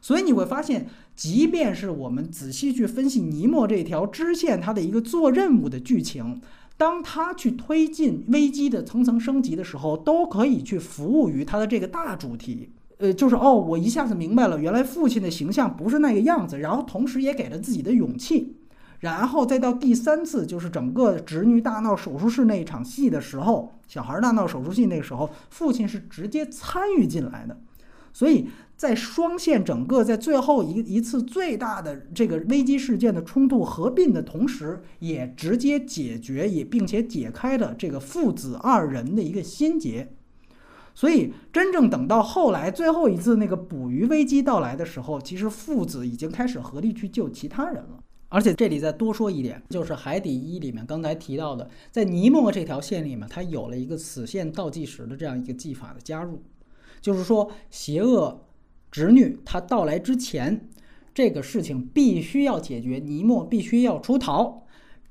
所以你会发现，即便是我们仔细去分析尼莫这条支线，它的一个做任务的剧情。当他去推进危机的层层升级的时候，都可以去服务于他的这个大主题。呃，就是哦，我一下子明白了，原来父亲的形象不是那个样子，然后同时也给了自己的勇气。然后再到第三次，就是整个侄女大闹手术室那一场戏的时候，小孩儿大闹手术戏那个时候，父亲是直接参与进来的，所以。在双线整个在最后一一次最大的这个危机事件的冲突合并的同时，也直接解决也并且解开了这个父子二人的一个心结。所以真正等到后来最后一次那个捕鱼危机到来的时候，其实父子已经开始合力去救其他人了。而且这里再多说一点，就是《海底一》里面刚才提到的，在尼莫这条线里面，它有了一个死线倒计时的这样一个技法的加入，就是说邪恶。侄女，她到来之前，这个事情必须要解决，尼莫必须要出逃。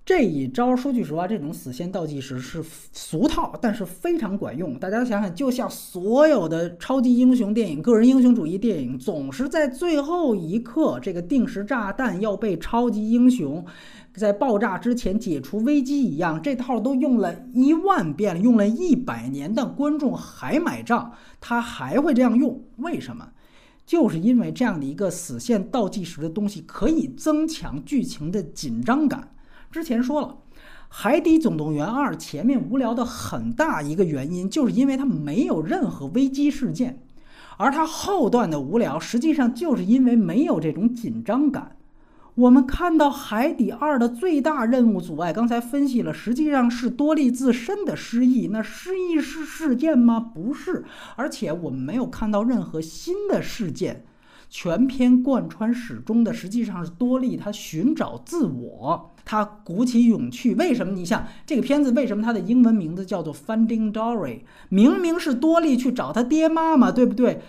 这一招，说句实话，这种死线倒计时是俗套，但是非常管用。大家想想，就像所有的超级英雄电影、个人英雄主义电影，总是在最后一刻，这个定时炸弹要被超级英雄在爆炸之前解除危机一样，这套都用了一万遍，用了一百年，但观众还买账，他还会这样用，为什么？就是因为这样的一个死线倒计时的东西，可以增强剧情的紧张感。之前说了，《海底总动员二》前面无聊的很大一个原因，就是因为它没有任何危机事件，而它后段的无聊，实际上就是因为没有这种紧张感。我们看到《海底二》的最大任务阻碍，刚才分析了，实际上是多利自身的失忆。那失忆是事件吗？不是，而且我们没有看到任何新的事件。全篇贯穿始终的，实际上是多利他寻找自我，他鼓起勇气。为什么？你像这个片子，为什么它的英文名字叫做《Finding Dory》？明明是多利去找他爹妈嘛，对不对？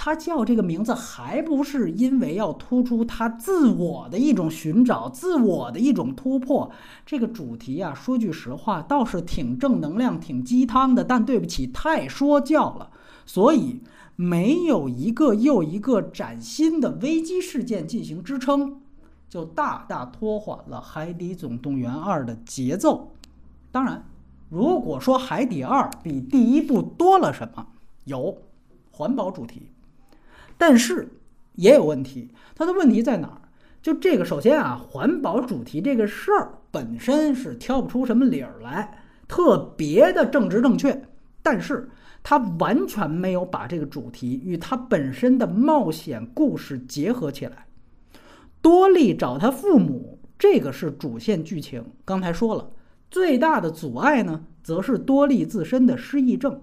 他叫这个名字，还不是因为要突出他自我的一种寻找、自我的一种突破？这个主题啊，说句实话，倒是挺正能量、挺鸡汤的。但对不起，太说教了。所以没有一个又一个崭新的危机事件进行支撑，就大大拖缓了《海底总动员二》的节奏。当然，如果说《海底二》比第一部多了什么，有环保主题。但是也有问题，它的问题在哪儿？就这个，首先啊，环保主题这个事儿本身是挑不出什么理儿来，特别的正直正确。但是它完全没有把这个主题与它本身的冒险故事结合起来。多利找他父母，这个是主线剧情。刚才说了，最大的阻碍呢，则是多利自身的失忆症。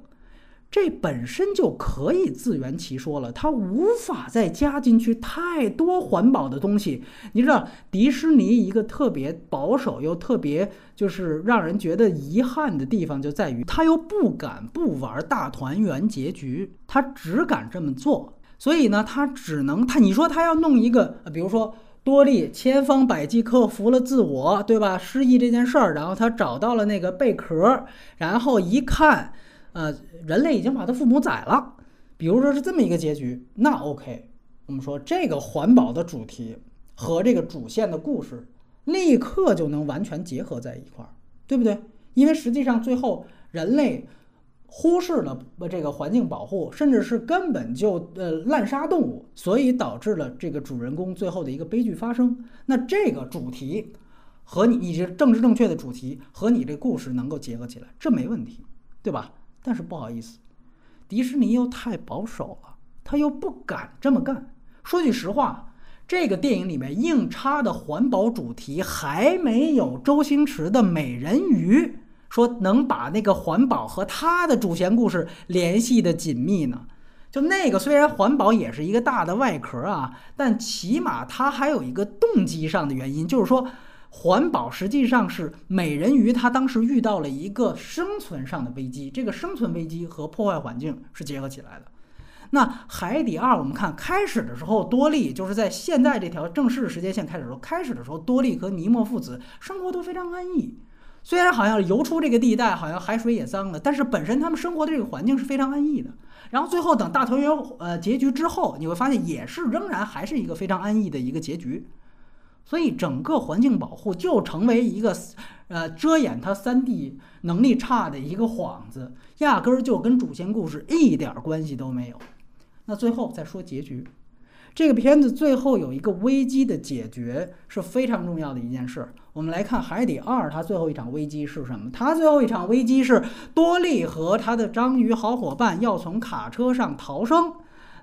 这本身就可以自圆其说了，它无法再加进去太多环保的东西。你知道，迪士尼一个特别保守又特别就是让人觉得遗憾的地方，就在于他又不敢不玩大团圆结局，他只敢这么做。所以呢，他只能他你说他要弄一个，比如说多利千方百计克服了自我，对吧？失忆这件事儿，然后他找到了那个贝壳，然后一看，呃，人类已经把他父母宰了。比如说是这么一个结局，那 OK，我们说这个环保的主题和这个主线的故事立刻就能完全结合在一块儿，对不对？因为实际上最后人类。忽视了这个环境保护，甚至是根本就呃滥杀动物，所以导致了这个主人公最后的一个悲剧发生。那这个主题和你你这政治正确的主题和你这故事能够结合起来，这没问题，对吧？但是不好意思，迪士尼又太保守了，他又不敢这么干。说句实话，这个电影里面硬插的环保主题还没有周星驰的美人鱼。说能把那个环保和他的主线故事联系的紧密呢？就那个虽然环保也是一个大的外壳啊，但起码它还有一个动机上的原因，就是说环保实际上是美人鱼它当时遇到了一个生存上的危机，这个生存危机和破坏环境是结合起来的。那海底二我们看开始的时候，多利就是在现在这条正式时间线开始的时候，开始的时候多利和尼莫父子生活都非常安逸。虽然好像游出这个地带，好像海水也脏了，但是本身他们生活的这个环境是非常安逸的。然后最后等大团圆呃结局之后，你会发现也是仍然还是一个非常安逸的一个结局。所以整个环境保护就成为一个呃遮掩他三 D 能力差的一个幌子，压根儿就跟主线故事一点关系都没有。那最后再说结局。这个片子最后有一个危机的解决是非常重要的一件事。我们来看《海底二》，它最后一场危机是什么？它最后一场危机是多利和他的章鱼好伙伴要从卡车上逃生。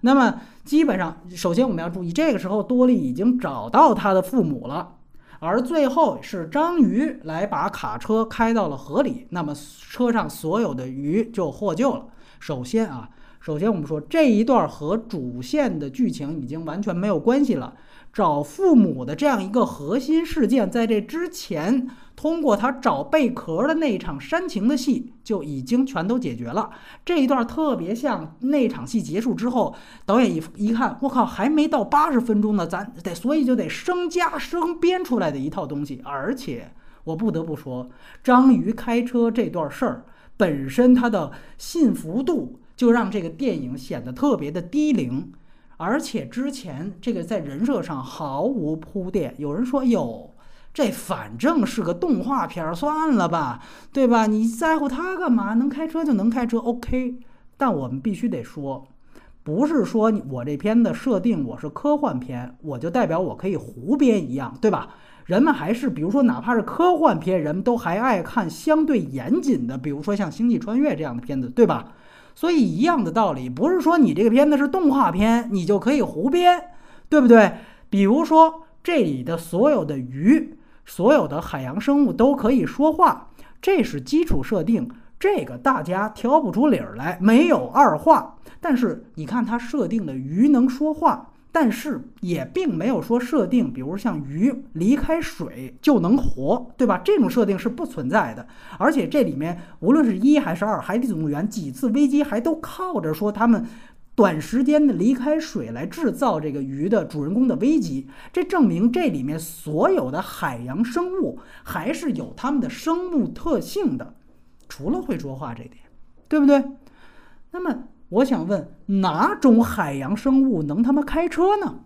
那么，基本上，首先我们要注意，这个时候多利已经找到他的父母了，而最后是章鱼来把卡车开到了河里。那么，车上所有的鱼就获救了。首先啊。首先，我们说这一段和主线的剧情已经完全没有关系了。找父母的这样一个核心事件，在这之前，通过他找贝壳的那一场煽情的戏就已经全都解决了。这一段特别像那场戏结束之后，导演一一看，我靠，还没到八十分钟呢，咱得所以就得生加生编出来的一套东西。而且，我不得不说，章鱼开车这段事儿本身它的信服度。就让这个电影显得特别的低龄，而且之前这个在人设上毫无铺垫。有人说：“哟，这反正是个动画片，算了吧，对吧？你在乎他干嘛？能开车就能开车，OK。”但我们必须得说，不是说我这片的设定我是科幻片，我就代表我可以胡编一样，对吧？人们还是比如说，哪怕是科幻片，人们都还爱看相对严谨的，比如说像《星际穿越》这样的片子，对吧？所以一样的道理，不是说你这个片子是动画片，你就可以胡编，对不对？比如说这里的所有的鱼，所有的海洋生物都可以说话，这是基础设定，这个大家挑不出理儿来，没有二话。但是你看它设定的鱼能说话。但是也并没有说设定，比如像鱼离开水就能活，对吧？这种设定是不存在的。而且这里面无论是一还是二，《海底总动员》几次危机还都靠着说他们短时间的离开水来制造这个鱼的主人公的危机。这证明这里面所有的海洋生物还是有它们的生物特性的，除了会说话这点，对不对？那么。我想问，哪种海洋生物能他妈开车呢？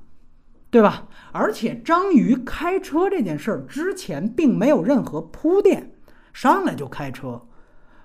对吧？而且章鱼开车这件事儿之前并没有任何铺垫，上来就开车，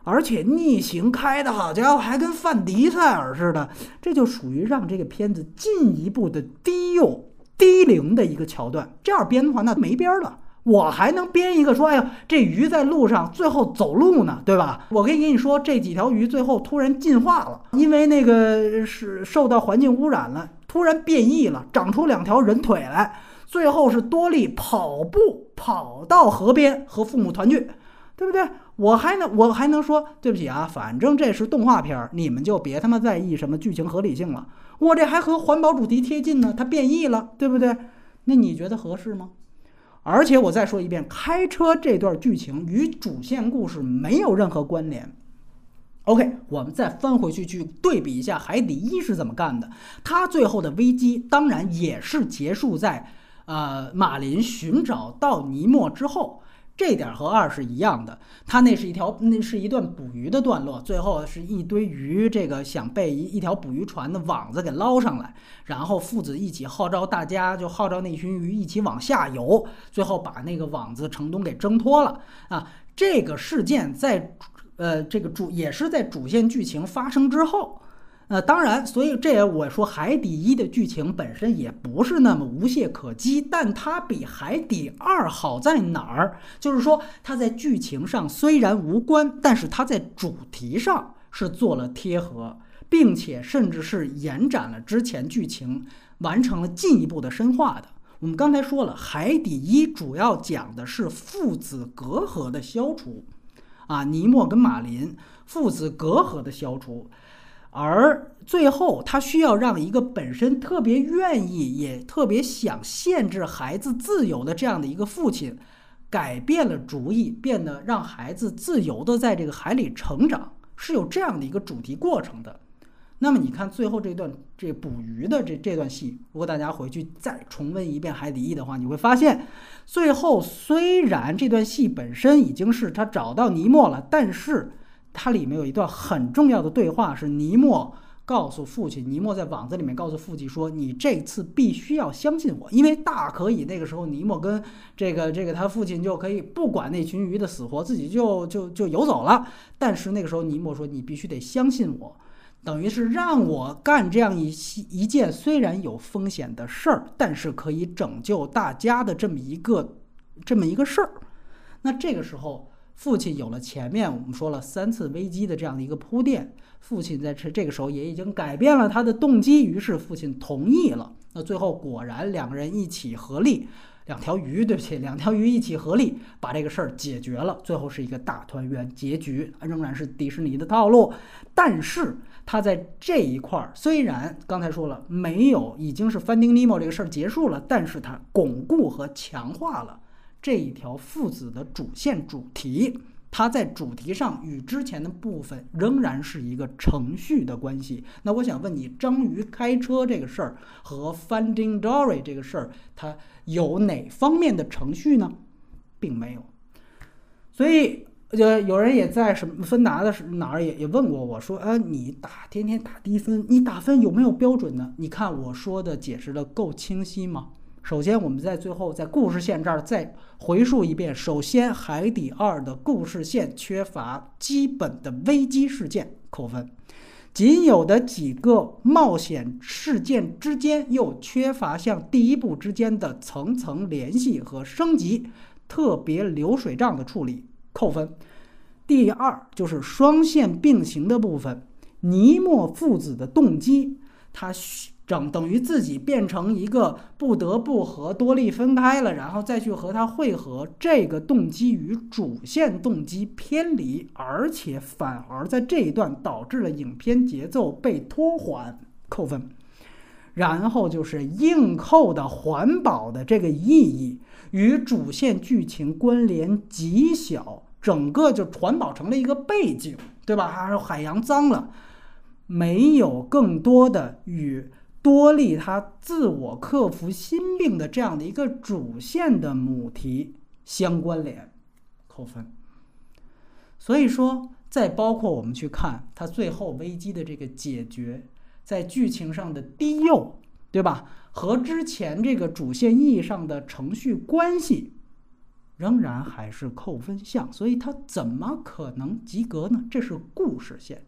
而且逆行开的好家伙，还跟范迪塞尔似的，这就属于让这个片子进一步的低幼低龄的一个桥段。这样编的话，那没边儿了。我还能编一个说，哎呀，这鱼在路上最后走路呢，对吧？我可以跟你说，这几条鱼最后突然进化了，因为那个是受到环境污染了，突然变异了，长出两条人腿来，最后是多利跑步跑到河边和父母团聚，对不对？我还能我还能说，对不起啊，反正这是动画片，你们就别他妈在意什么剧情合理性了。我这还和环保主题贴近呢，它变异了，对不对？那你觉得合适吗？而且我再说一遍，开车这段剧情与主线故事没有任何关联。OK，我们再翻回去去对比一下《海底一》是怎么干的。他最后的危机当然也是结束在，呃，马林寻找到尼莫之后。这点和二是一样的，他那是一条，那是一段捕鱼的段落，最后是一堆鱼，这个想被一一条捕鱼船的网子给捞上来，然后父子一起号召大家，就号召那群鱼一起往下游，最后把那个网子成功给挣脱了啊！这个事件在，呃，这个主也是在主线剧情发生之后。呃，当然，所以这也我说《海底一》的剧情本身也不是那么无懈可击，但它比《海底二》好在哪儿？就是说，它在剧情上虽然无关，但是它在主题上是做了贴合，并且甚至是延展了之前剧情，完成了进一步的深化的。我们刚才说了，《海底一》主要讲的是父子隔阂的消除，啊，尼莫跟马林父子隔阂的消除。而最后，他需要让一个本身特别愿意，也特别想限制孩子自由的这样的一个父亲，改变了主意，变得让孩子自由的在这个海里成长，是有这样的一个主题过程的。那么，你看最后这段这捕鱼的这这段戏，如果大家回去再重温一遍《海底一》的话，你会发现，最后虽然这段戏本身已经是他找到尼莫了，但是。它里面有一段很重要的对话，是尼莫告诉父亲，尼莫在网子里面告诉父亲说：“你这次必须要相信我，因为大可以那个时候尼莫跟这个这个他父亲就可以不管那群鱼的死活，自己就就就游走了。但是那个时候尼莫说：你必须得相信我，等于是让我干这样一一件虽然有风险的事儿，但是可以拯救大家的这么一个这么一个事儿。那这个时候。”父亲有了前面我们说了三次危机的这样的一个铺垫，父亲在这这个时候也已经改变了他的动机，于是父亲同意了。那最后果然两个人一起合力，两条鱼，对不起，两条鱼一起合力把这个事儿解决了。最后是一个大团圆结局，仍然是迪士尼的套路。但是他在这一块儿，虽然刚才说了没有已经是 Finding Nemo 这个事儿结束了，但是他巩固和强化了。这一条父子的主线主题，它在主题上与之前的部分仍然是一个程序的关系。那我想问你，章鱼开车这个事儿和 Finding Dory 这个事儿，它有哪方面的程序呢？并没有。所以，呃，有人也在什么芬达的哪儿也也问过我说，呃，你打天天打低分，你打分有没有标准呢？你看我说的解释的够清晰吗？首先，我们在最后在故事线这儿再回述一遍。首先，《海底二》的故事线缺乏基本的危机事件，扣分；仅有的几个冒险事件之间又缺乏像第一部之间的层层联系和升级，特别流水账的处理，扣分。第二就是双线并行的部分，尼莫父子的动机，他需。等等于自己变成一个不得不和多利分开了，然后再去和他会合，这个动机与主线动机偏离，而且反而在这一段导致了影片节奏被拖缓，扣分。然后就是硬扣的环保的这个意义与主线剧情关联极小，整个就环保成了一个背景，对吧？还是海洋脏了，没有更多的与。多利他自我克服心病的这样的一个主线的母题相关联，扣分。所以说，再包括我们去看他最后危机的这个解决，在剧情上的低幼，对吧？和之前这个主线意义上的程序关系，仍然还是扣分项。所以他怎么可能及格呢？这是故事线，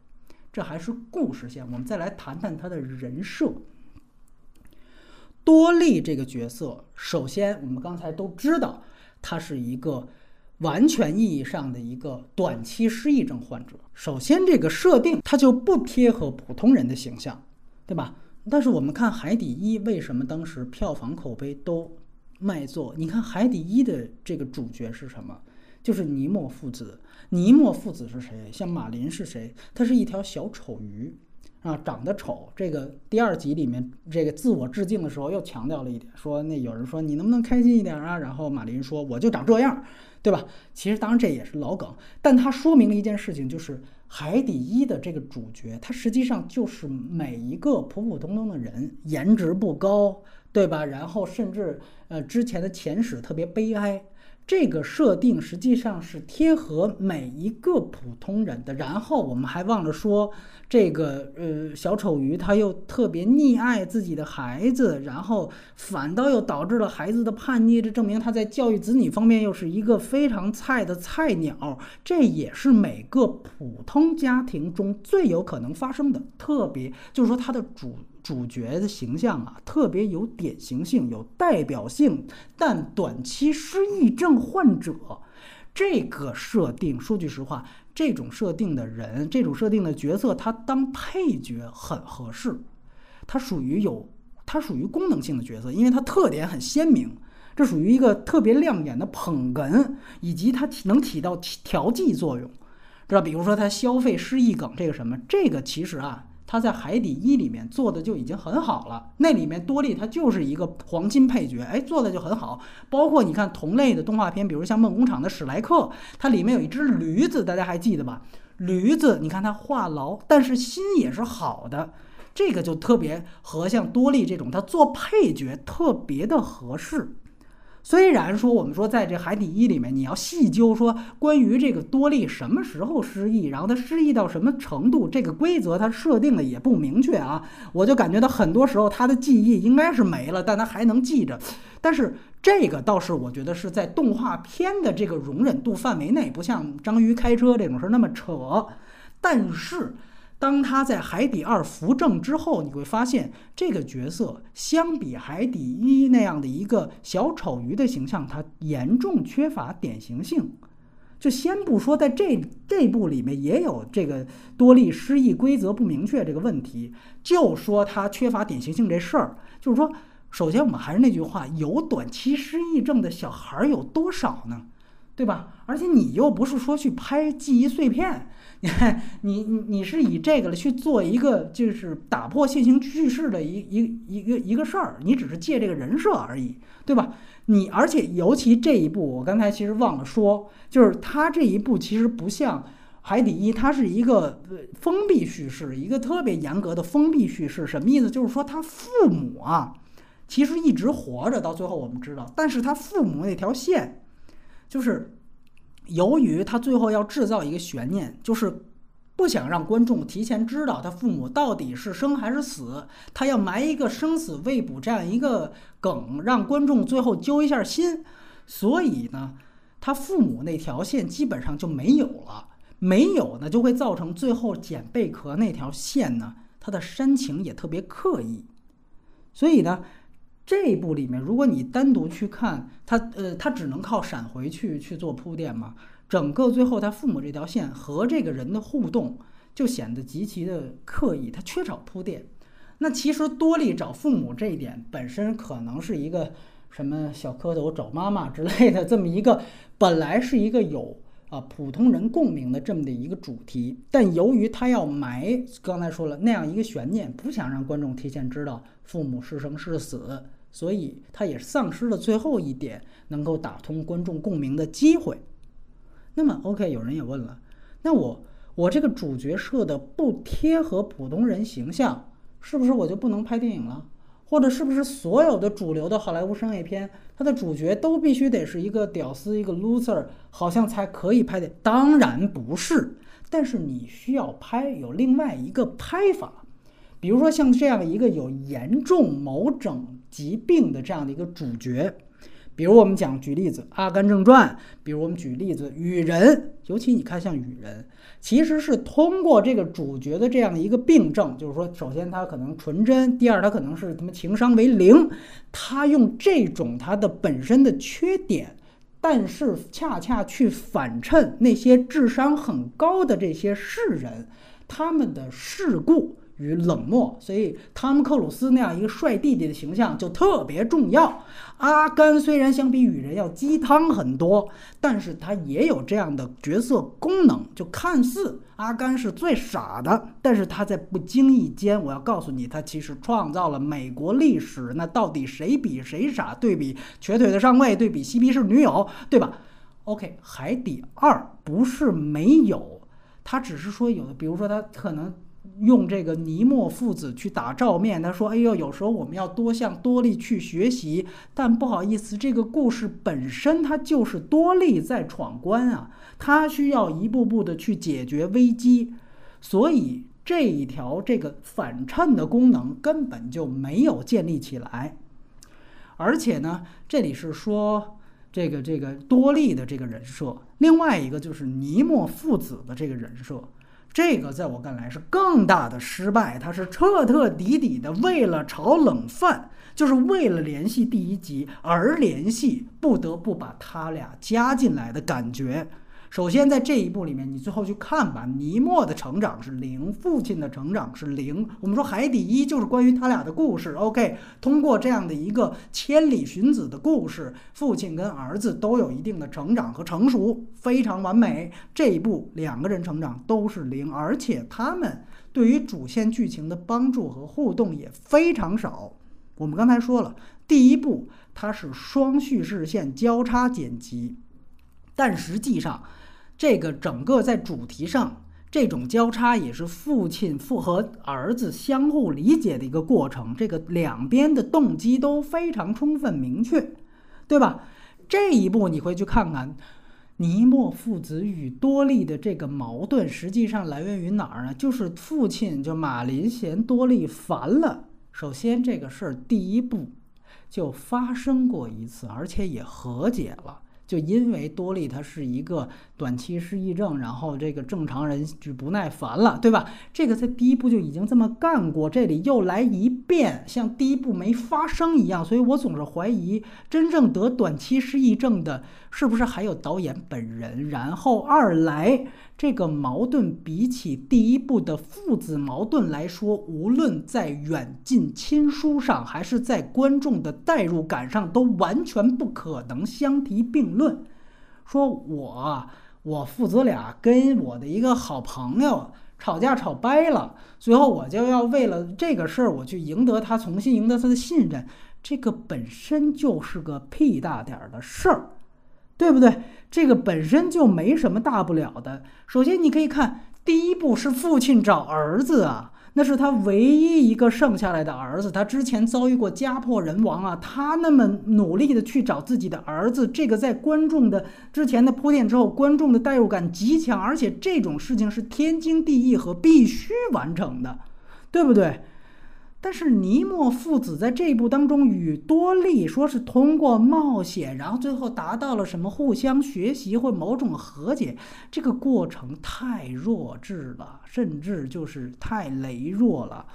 这还是故事线。我们再来谈谈他的人设。多利这个角色，首先我们刚才都知道，他是一个完全意义上的一个短期失忆症患者。首先，这个设定他就不贴合普通人的形象，对吧？但是我们看《海底一》，为什么当时票房口碑都卖座？你看《海底一》的这个主角是什么？就是尼莫父子。尼莫父子是谁？像马林是谁？他是一条小丑鱼。啊，长得丑，这个第二集里面这个自我致敬的时候又强调了一点，说那有人说你能不能开心一点啊？然后马林说我就长这样，对吧？其实当然这也是老梗，但它说明了一件事情，就是海底一的这个主角，他实际上就是每一个普普通通的人，颜值不高，对吧？然后甚至呃之前的前史特别悲哀。这个设定实际上是贴合每一个普通人的。然后我们还忘了说，这个呃小丑鱼他又特别溺爱自己的孩子，然后反倒又导致了孩子的叛逆，这证明他在教育子女方面又是一个非常菜的菜鸟。这也是每个普通家庭中最有可能发生的。特别就是说他的主。主角的形象啊，特别有典型性、有代表性，但短期失忆症患者这个设定，说句实话，这种设定的人，这种设定的角色，他当配角很合适。他属于有，他属于功能性的角色，因为他特点很鲜明，这属于一个特别亮眼的捧哏，以及他能起到调剂作用，知道？比如说他消费失忆梗这个什么，这个其实啊。他在《海底一》里面做的就已经很好了，那里面多利他就是一个黄金配角，哎，做的就很好。包括你看同类的动画片，比如像《梦工厂的史莱克》，它里面有一只驴子，大家还记得吧？驴子，你看它话痨，但是心也是好的，这个就特别和像多利这种，他做配角特别的合适。虽然说我们说在这海底一里面，你要细究说关于这个多利什么时候失忆，然后他失忆到什么程度，这个规则他设定的也不明确啊。我就感觉到很多时候他的记忆应该是没了，但他还能记着。但是这个倒是我觉得是在动画片的这个容忍度范围内，不像章鱼开车这种事儿那么扯。但是。当他在海底二扶正之后，你会发现这个角色相比海底一那样的一个小丑鱼的形象，他严重缺乏典型性。就先不说在这这部里面也有这个多利失忆规则不明确这个问题，就说他缺乏典型性这事儿，就是说，首先我们还是那句话，有短期失忆症的小孩有多少呢？对吧？而且你又不是说去拍记忆碎片。你，你你是以这个了去做一个就是打破现行叙事的一一一个一个事儿，你只是借这个人设而已，对吧？你而且尤其这一部，我刚才其实忘了说，就是他这一部其实不像《海底一》，它是一个封闭叙事，一个特别严格的封闭叙事。什么意思？就是说他父母啊，其实一直活着，到最后我们知道，但是他父母那条线，就是。由于他最后要制造一个悬念，就是不想让观众提前知道他父母到底是生还是死，他要埋一个生死未卜这样一个梗，让观众最后揪一下心。所以呢，他父母那条线基本上就没有了，没有呢就会造成最后捡贝壳那条线呢，它的煽情也特别刻意。所以呢。这一部里面，如果你单独去看他，呃，他只能靠闪回去去做铺垫嘛。整个最后他父母这条线和这个人的互动就显得极其的刻意，他缺少铺垫。那其实多利找父母这一点本身可能是一个什么小蝌蚪找妈妈之类的这么一个，本来是一个有啊普通人共鸣的这么的一个主题，但由于他要埋刚才说了那样一个悬念，不想让观众提前知道父母是生是死。所以，他也丧失了最后一点能够打通观众共鸣的机会。那么，OK，有人也问了，那我我这个主角设的不贴合普通人形象，是不是我就不能拍电影了？或者是不是所有的主流的好莱坞商业片，它的主角都必须得是一个屌丝、一个 loser，好像才可以拍的？当然不是，但是你需要拍有另外一个拍法，比如说像这样一个有严重某种。疾病的这样的一个主角，比如我们讲举例子《阿甘正传》，比如我们举例子《雨人》，尤其你看像《雨人》，其实是通过这个主角的这样一个病症，就是说，首先他可能纯真，第二他可能是他妈情商为零，他用这种他的本身的缺点，但是恰恰去反衬那些智商很高的这些世人，他们的世故。与冷漠，所以汤姆克鲁斯那样一个帅弟弟的形象就特别重要。阿甘虽然相比雨人要鸡汤很多，但是他也有这样的角色功能。就看似阿甘是最傻的，但是他在不经意间，我要告诉你，他其实创造了美国历史。那到底谁比谁傻？对比瘸腿的上尉，对比嬉皮士女友，对吧？OK，海底二不是没有，他只是说有的，比如说他可能。用这个尼莫父子去打照面，他说：“哎呦，有时候我们要多向多利去学习。”但不好意思，这个故事本身它就是多利在闯关啊，他需要一步步的去解决危机，所以这一条这个反衬的功能根本就没有建立起来。而且呢，这里是说这个这个多利的这个人设，另外一个就是尼莫父子的这个人设。这个在我看来是更大的失败，他是彻彻底底的为了炒冷饭，就是为了联系第一集而联系，不得不把他俩加进来的感觉。首先，在这一步里面，你最后去看吧。尼莫的成长是零，父亲的成长是零。我们说海底一就是关于他俩的故事。OK，通过这样的一个千里寻子的故事，父亲跟儿子都有一定的成长和成熟，非常完美。这一步两个人成长都是零，而且他们对于主线剧情的帮助和互动也非常少。我们刚才说了，第一部它是双叙事线交叉剪辑，但实际上。这个整个在主题上，这种交叉也是父亲父和儿子相互理解的一个过程。这个两边的动机都非常充分明确，对吧？这一步你会去看看，尼莫父子与多利的这个矛盾，实际上来源于哪儿呢？就是父亲就马林嫌多利烦了。首先，这个事儿第一步就发生过一次，而且也和解了。就因为多利他是一个短期失忆症，然后这个正常人就不耐烦了，对吧？这个在第一部就已经这么干过，这里又来一遍，像第一部没发生一样，所以我总是怀疑真正得短期失忆症的是不是还有导演本人。然后二来。这个矛盾比起第一部的父子矛盾来说，无论在远近亲疏上，还是在观众的代入感上，都完全不可能相提并论。说我我父子俩跟我的一个好朋友吵架吵掰了，最后我就要为了这个事儿，我去赢得他，重新赢得他的信任，这个本身就是个屁大点儿的事儿。对不对？这个本身就没什么大不了的。首先，你可以看第一步是父亲找儿子啊，那是他唯一一个剩下来的儿子。他之前遭遇过家破人亡啊，他那么努力的去找自己的儿子，这个在观众的之前的铺垫之后，观众的代入感极强，而且这种事情是天经地义和必须完成的，对不对？但是尼莫父子在这一部当中与多利说是通过冒险，然后最后达到了什么互相学习或某种和解，这个过程太弱智了，甚至就是太羸弱了。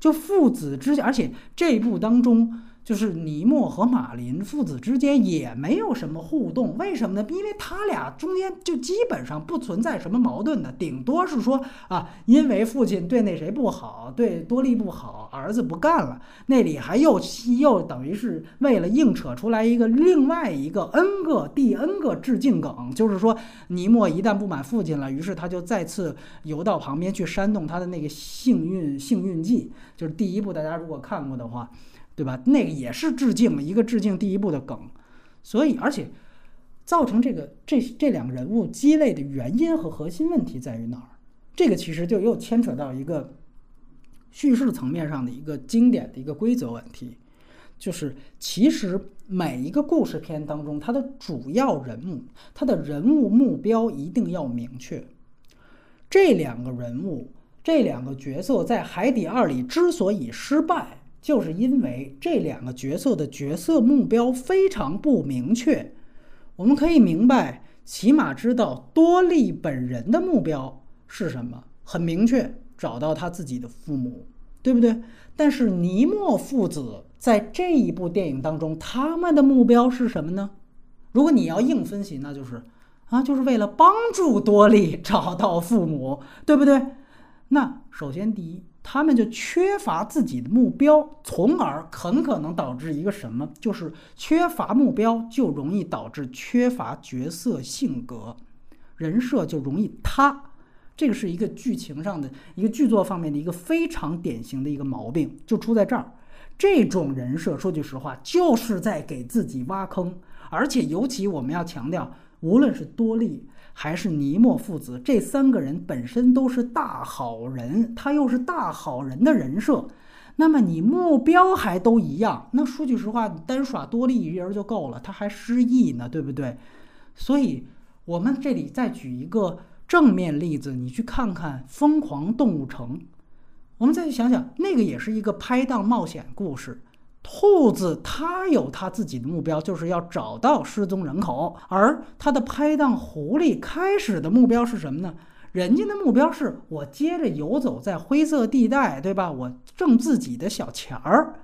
就父子之间，而且这一部当中。就是尼莫和马林父子之间也没有什么互动，为什么呢？因为他俩中间就基本上不存在什么矛盾的，顶多是说啊，因为父亲对那谁不好，对多利不好，儿子不干了。那里还又又等于是为了硬扯出来一个另外一个 N 个第 N 个致敬梗，就是说尼莫一旦不满父亲了，于是他就再次游到旁边去煽动他的那个幸运幸运剂，就是第一部大家如果看过的话。对吧？那个也是致敬，一个致敬第一部的梗，所以而且造成这个这这两个人物鸡肋的原因和核心问题在于哪儿？这个其实就又牵扯到一个叙事层面上的一个经典的一个规则问题，就是其实每一个故事片当中，它的主要人物，他的人物目标一定要明确。这两个人物，这两个角色在《海底二》里之所以失败。就是因为这两个角色的角色目标非常不明确，我们可以明白，起码知道多利本人的目标是什么，很明确，找到他自己的父母，对不对？但是尼莫父子在这一部电影当中，他们的目标是什么呢？如果你要硬分析，那就是啊，就是为了帮助多利 找到父母，对不对？那首先第一。他们就缺乏自己的目标，从而很可能导致一个什么？就是缺乏目标，就容易导致缺乏角色性格，人设就容易塌。这个是一个剧情上的一个剧作方面的一个非常典型的一个毛病，就出在这儿。这种人设，说句实话，就是在给自己挖坑。而且尤其我们要强调，无论是多利还是尼莫父子，这三个人本身都是大好人，他又是大好人的人设。那么你目标还都一样，那说句实话，单耍多利一人就够了，他还失忆呢，对不对？所以，我们这里再举一个正面例子，你去看看《疯狂动物城》，我们再去想想，那个也是一个拍档冒险故事。兔子它有它自己的目标，就是要找到失踪人口，而它的拍档狐狸开始的目标是什么呢？人家的目标是我接着游走在灰色地带，对吧？我挣自己的小钱儿。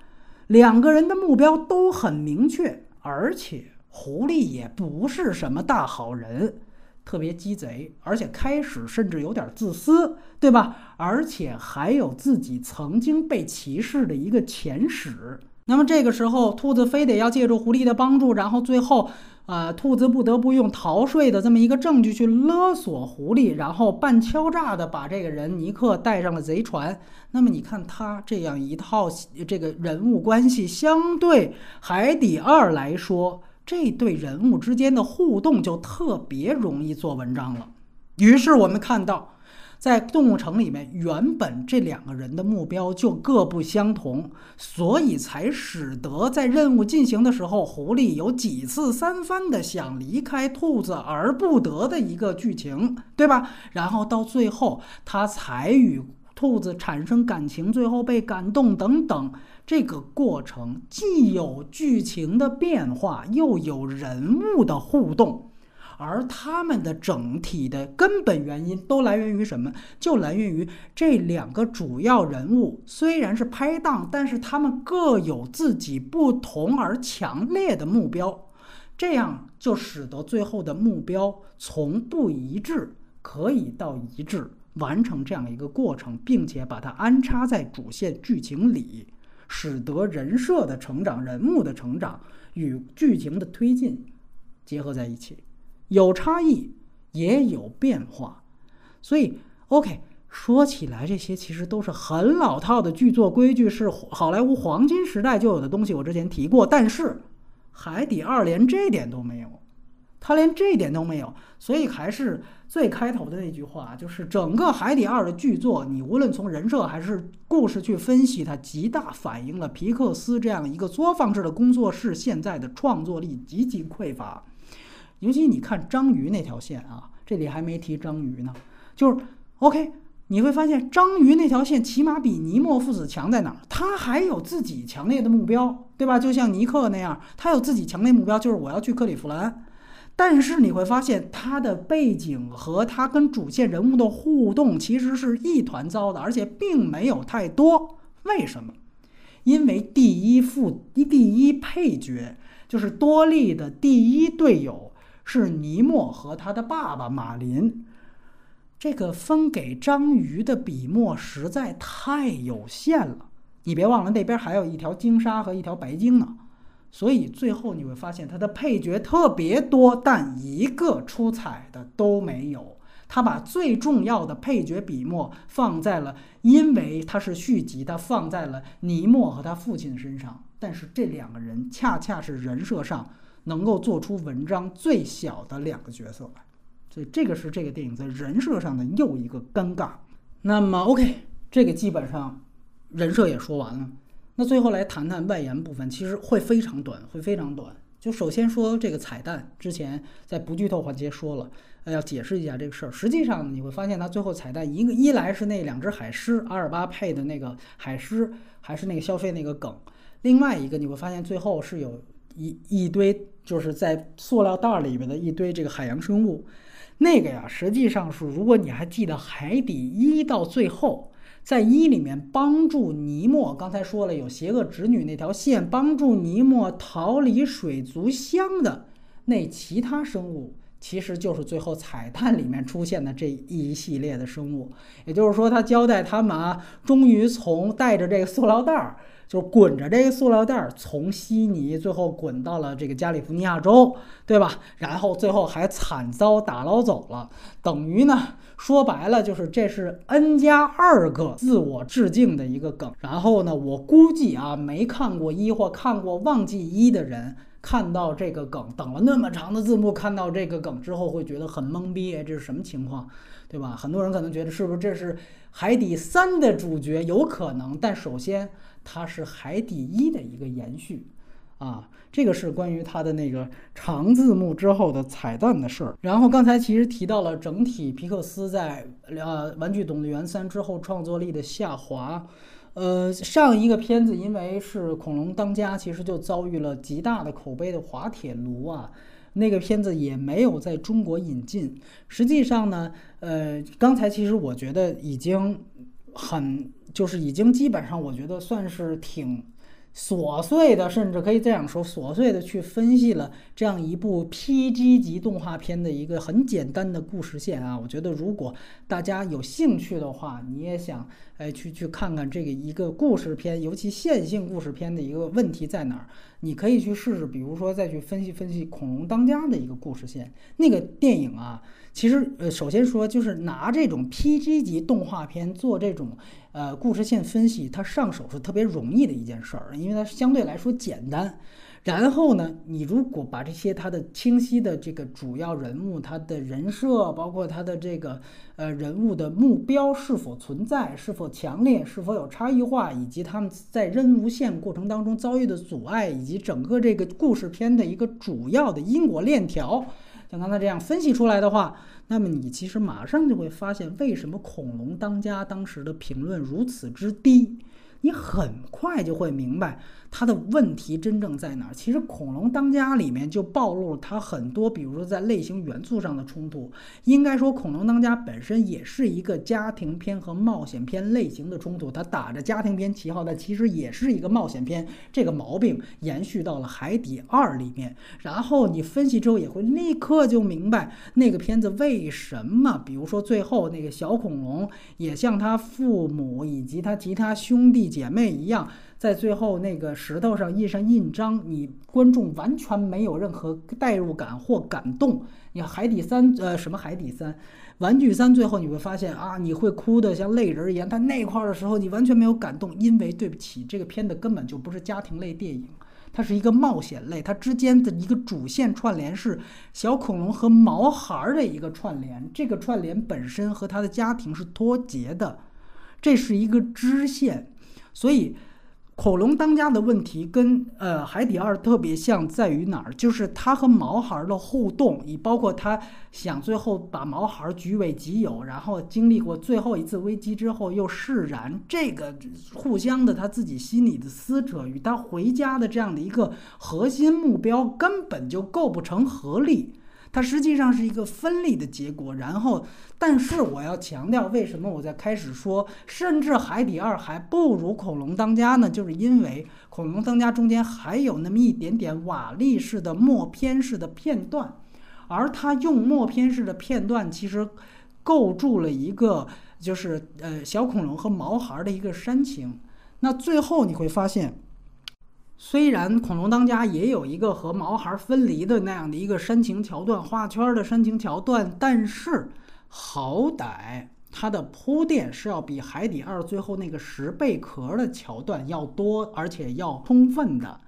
两个人的目标都很明确，而且狐狸也不是什么大好人，特别鸡贼，而且开始甚至有点自私，对吧？而且还有自己曾经被歧视的一个前史。那么这个时候，兔子非得要借助狐狸的帮助，然后最后。啊，兔子不得不用逃税的这么一个证据去勒索狐狸，然后半敲诈的把这个人尼克带上了贼船。那么你看他这样一套这个人物关系，相对《海底二》来说，这对人物之间的互动就特别容易做文章了。于是我们看到。在动物城里面，原本这两个人的目标就各不相同，所以才使得在任务进行的时候，狐狸有几次三番的想离开兔子而不得的一个剧情，对吧？然后到最后，他才与兔子产生感情，最后被感动等等，这个过程既有剧情的变化，又有人物的互动。而他们的整体的根本原因都来源于什么？就来源于这两个主要人物虽然是拍档，但是他们各有自己不同而强烈的目标，这样就使得最后的目标从不一致可以到一致，完成这样一个过程，并且把它安插在主线剧情里，使得人设的成长、人物的成长与剧情的推进结合在一起。有差异，也有变化，所以 OK 说起来，这些其实都是很老套的剧作规矩，是好莱坞黄金时代就有的东西。我之前提过，但是《海底二》连这点都没有，他连这点都没有，所以还是最开头的那句话，就是整个《海底二》的剧作，你无论从人设还是故事去分析，它极大反映了皮克斯这样一个作坊制的工作室现在的创作力极其匮乏。尤其你看章鱼那条线啊，这里还没提章鱼呢。就是 OK，你会发现章鱼那条线起码比尼莫父子强在哪儿？他还有自己强烈的目标，对吧？就像尼克那样，他有自己强烈目标，就是我要去克利夫兰。但是你会发现他的背景和他跟主线人物的互动其实是一团糟的，而且并没有太多。为什么？因为第一副第一配角就是多利的第一队友。是尼莫和他的爸爸马林，这个分给章鱼的笔墨实在太有限了。你别忘了，那边还有一条鲸鲨和一条白鲸呢。所以最后你会发现，他的配角特别多，但一个出彩的都没有。他把最重要的配角笔墨放在了，因为他是续集，他放在了尼莫和他父亲身上。但是这两个人恰恰是人设上。能够做出文章最小的两个角色来，所以这个是这个电影在人设上的又一个尴尬。那么，OK，这个基本上人设也说完了。那最后来谈谈外延部分，其实会非常短，会非常短。就首先说这个彩蛋，之前在不剧透环节说了，呃，要解释一下这个事儿。实际上你会发现，它最后彩蛋一个一来是那两只海狮，阿尔巴配的那个海狮，还是那个消费那个梗；另外一个你会发现最后是有。一一堆就是在塑料袋里面的一堆这个海洋生物，那个呀，实际上是如果你还记得海底一到最后，在一里面帮助尼莫，刚才说了有邪恶侄女那条线，帮助尼莫逃离水族箱的那其他生物，其实就是最后彩蛋里面出现的这一系列的生物。也就是说，他交代他们啊，终于从带着这个塑料袋儿。就是滚着这个塑料袋儿从悉尼最后滚到了这个加利福尼亚州，对吧？然后最后还惨遭打捞走了，等于呢，说白了就是这是 N 加二个自我致敬的一个梗。然后呢，我估计啊，没看过一或看过忘记一的人。看到这个梗，等了那么长的字幕，看到这个梗之后会觉得很懵逼，这是什么情况，对吧？很多人可能觉得是不是这是海底三的主角？有可能，但首先它是海底一的一个延续。啊，这个是关于它的那个长字幕之后的彩蛋的事儿。然后刚才其实提到了整体皮克斯在呃《玩具总动员三》之后创作力的下滑。呃，上一个片子因为是《恐龙当家》，其实就遭遇了极大的口碑的滑铁卢啊。那个片子也没有在中国引进。实际上呢，呃，刚才其实我觉得已经很，就是已经基本上我觉得算是挺。琐碎的，甚至可以这样说，琐碎的去分析了这样一部 PG 级动画片的一个很简单的故事线啊。我觉得，如果大家有兴趣的话，你也想哎去去看看这个一个故事片，尤其线性故事片的一个问题在哪儿，你可以去试试，比如说再去分析分析《恐龙当家》的一个故事线，那个电影啊。其实，呃，首先说，就是拿这种 PG 级动画片做这种，呃，故事线分析，它上手是特别容易的一件事儿，因为它相对来说简单。然后呢，你如果把这些它的清晰的这个主要人物、他的人设，包括他的这个呃人物的目标是否存在、是否强烈、是否有差异化，以及他们在任务线过程当中遭遇的阻碍，以及整个这个故事片的一个主要的因果链条。像刚才这样分析出来的话，那么你其实马上就会发现，为什么恐龙当家当时的评论如此之低，你很快就会明白。它的问题真正在哪儿？其实《恐龙当家》里面就暴露了它很多，比如说在类型元素上的冲突。应该说，《恐龙当家》本身也是一个家庭片和冒险片类型的冲突。它打着家庭片旗号，但其实也是一个冒险片。这个毛病延续到了《海底二》里面。然后你分析之后，也会立刻就明白那个片子为什么，比如说最后那个小恐龙也像他父母以及他其他兄弟姐妹一样。在最后那个石头上印上印章，你观众完全没有任何代入感或感动。你海底三呃什么海底三，玩具三最后你会发现啊，你会哭的像泪人一样。但那块儿的时候你完全没有感动，因为对不起，这个片子根本就不是家庭类电影，它是一个冒险类，它之间的一个主线串联是小恐龙和毛孩儿的一个串联，这个串联本身和他的家庭是脱节的，这是一个支线，所以。恐龙当家的问题跟呃海底二特别像，在于哪儿？就是他和毛孩的互动，以包括他想最后把毛孩据为己有，然后经历过最后一次危机之后又释然，这个互相的他自己心里的撕扯与他回家的这样的一个核心目标根本就构不成合力。它实际上是一个分立的结果，然后，但是我要强调，为什么我在开始说，甚至《海底二》还不如《恐龙当家》呢？就是因为《恐龙当家》中间还有那么一点点瓦砾式的默片式的片段，而它用默片式的片段，其实构筑了一个就是呃小恐龙和毛孩的一个煽情。那最后你会发现。虽然《恐龙当家》也有一个和毛孩分离的那样的一个煽情桥段，画圈的煽情桥段，但是好歹它的铺垫是要比《海底二》最后那个石贝壳的桥段要多，而且要充分的。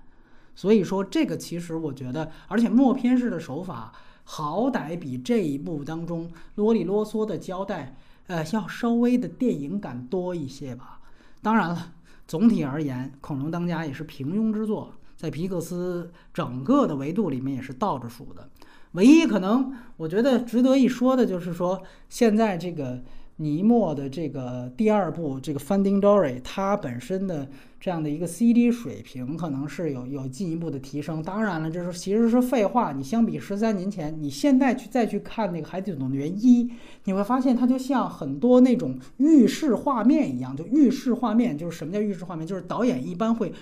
所以说，这个其实我觉得，而且默片式的手法，好歹比这一部当中啰里啰嗦的交代，呃，要稍微的电影感多一些吧。当然了。总体而言，《恐龙当家》也是平庸之作，在皮克斯整个的维度里面也是倒着数的。唯一可能我觉得值得一说的就是说，现在这个。尼莫的这个第二部这个 Finding Dory，它本身的这样的一个 CD 水平可能是有有进一步的提升。当然了，这是其实是废话。你相比十三年前，你现在去再去看那个《海底总动员一》，你会发现它就像很多那种预示画面一样。就预示画面，就是什么叫预示画面？就是导演一般会。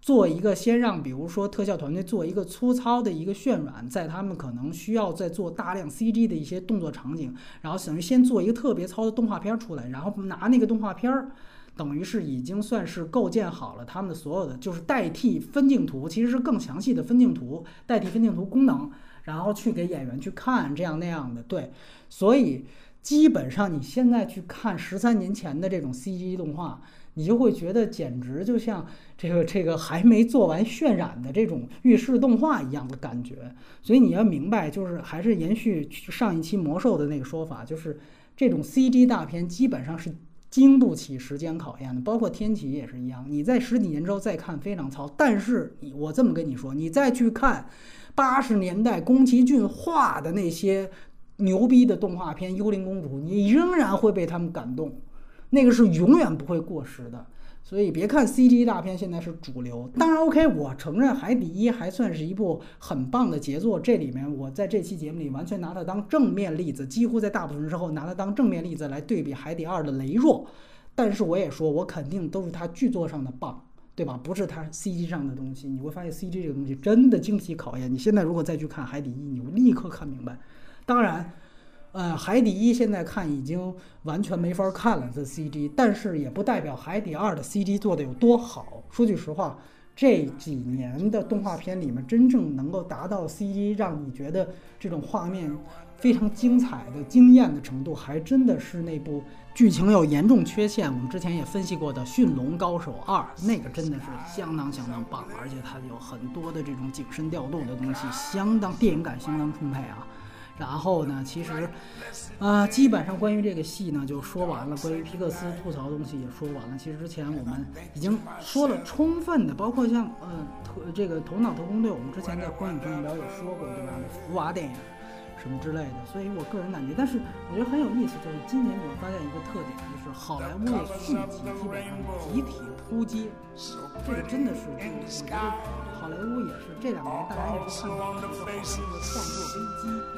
做一个先让，比如说特效团队做一个粗糙的一个渲染，在他们可能需要再做大量 CG 的一些动作场景，然后等于先做一个特别糙的动画片出来，然后拿那个动画片儿，等于是已经算是构建好了他们的所有的，就是代替分镜图，其实是更详细的分镜图，代替分镜图功能，然后去给演员去看这样那样的，对，所以基本上你现在去看十三年前的这种 CG 动画。你就会觉得简直就像这个这个还没做完渲染的这种浴室动画一样的感觉。所以你要明白，就是还是延续上一期魔兽的那个说法，就是这种 CG 大片基本上是经不起时间考验的。包括天启也是一样，你在十几年之后再看非常糙，但是我这么跟你说，你再去看八十年代宫崎骏画的那些牛逼的动画片《幽灵公主》，你仍然会被他们感动。那个是永远不会过时的，所以别看 CG 大片现在是主流，当然 OK，我承认《海底一》还算是一部很棒的杰作。这里面我在这期节目里完全拿它当正面例子，几乎在大部分时候拿它当正面例子来对比《海底二》的羸弱。但是我也说，我肯定都是它剧作上的棒，对吧？不是它 CG 上的东西。你会发现 CG 这个东西真的经不起考验。你现在如果再去看《海底一》，你会立刻看明白。当然。呃，海底一现在看已经完全没法看了，这 CG，但是也不代表海底二的 CG 做的有多好。说句实话，这几年的动画片里面，真正能够达到 CG 让你觉得这种画面非常精彩的惊艳的程度，还真的是那部剧情有严重缺陷，我们之前也分析过的《驯龙高手二》，那个真的是相当相当棒，而且它有很多的这种景深调度的东西，相当电影感相当充沛啊。然后呢，其实，啊，基本上关于这个戏呢就说完了。关于皮克斯吐槽的东西也说完了。其实之前我们已经说了充分的，包括像呃，特这个头脑特工队，我们之前在观影评聊也说过，对吧？福娃电影什么之类的。所以我个人感觉，但是我觉得很有意思，就是今年你会发现一个特点，就是好莱坞的续集基本上集体扑街，这个真的是，我觉得好莱坞也是这两年大家一直看到的一个好莱坞的创作危机。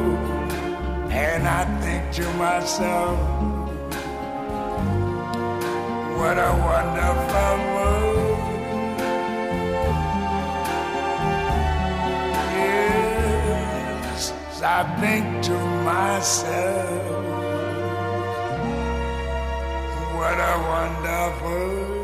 And I think to myself, what a wonderful world. Yes, I think to myself, what a wonderful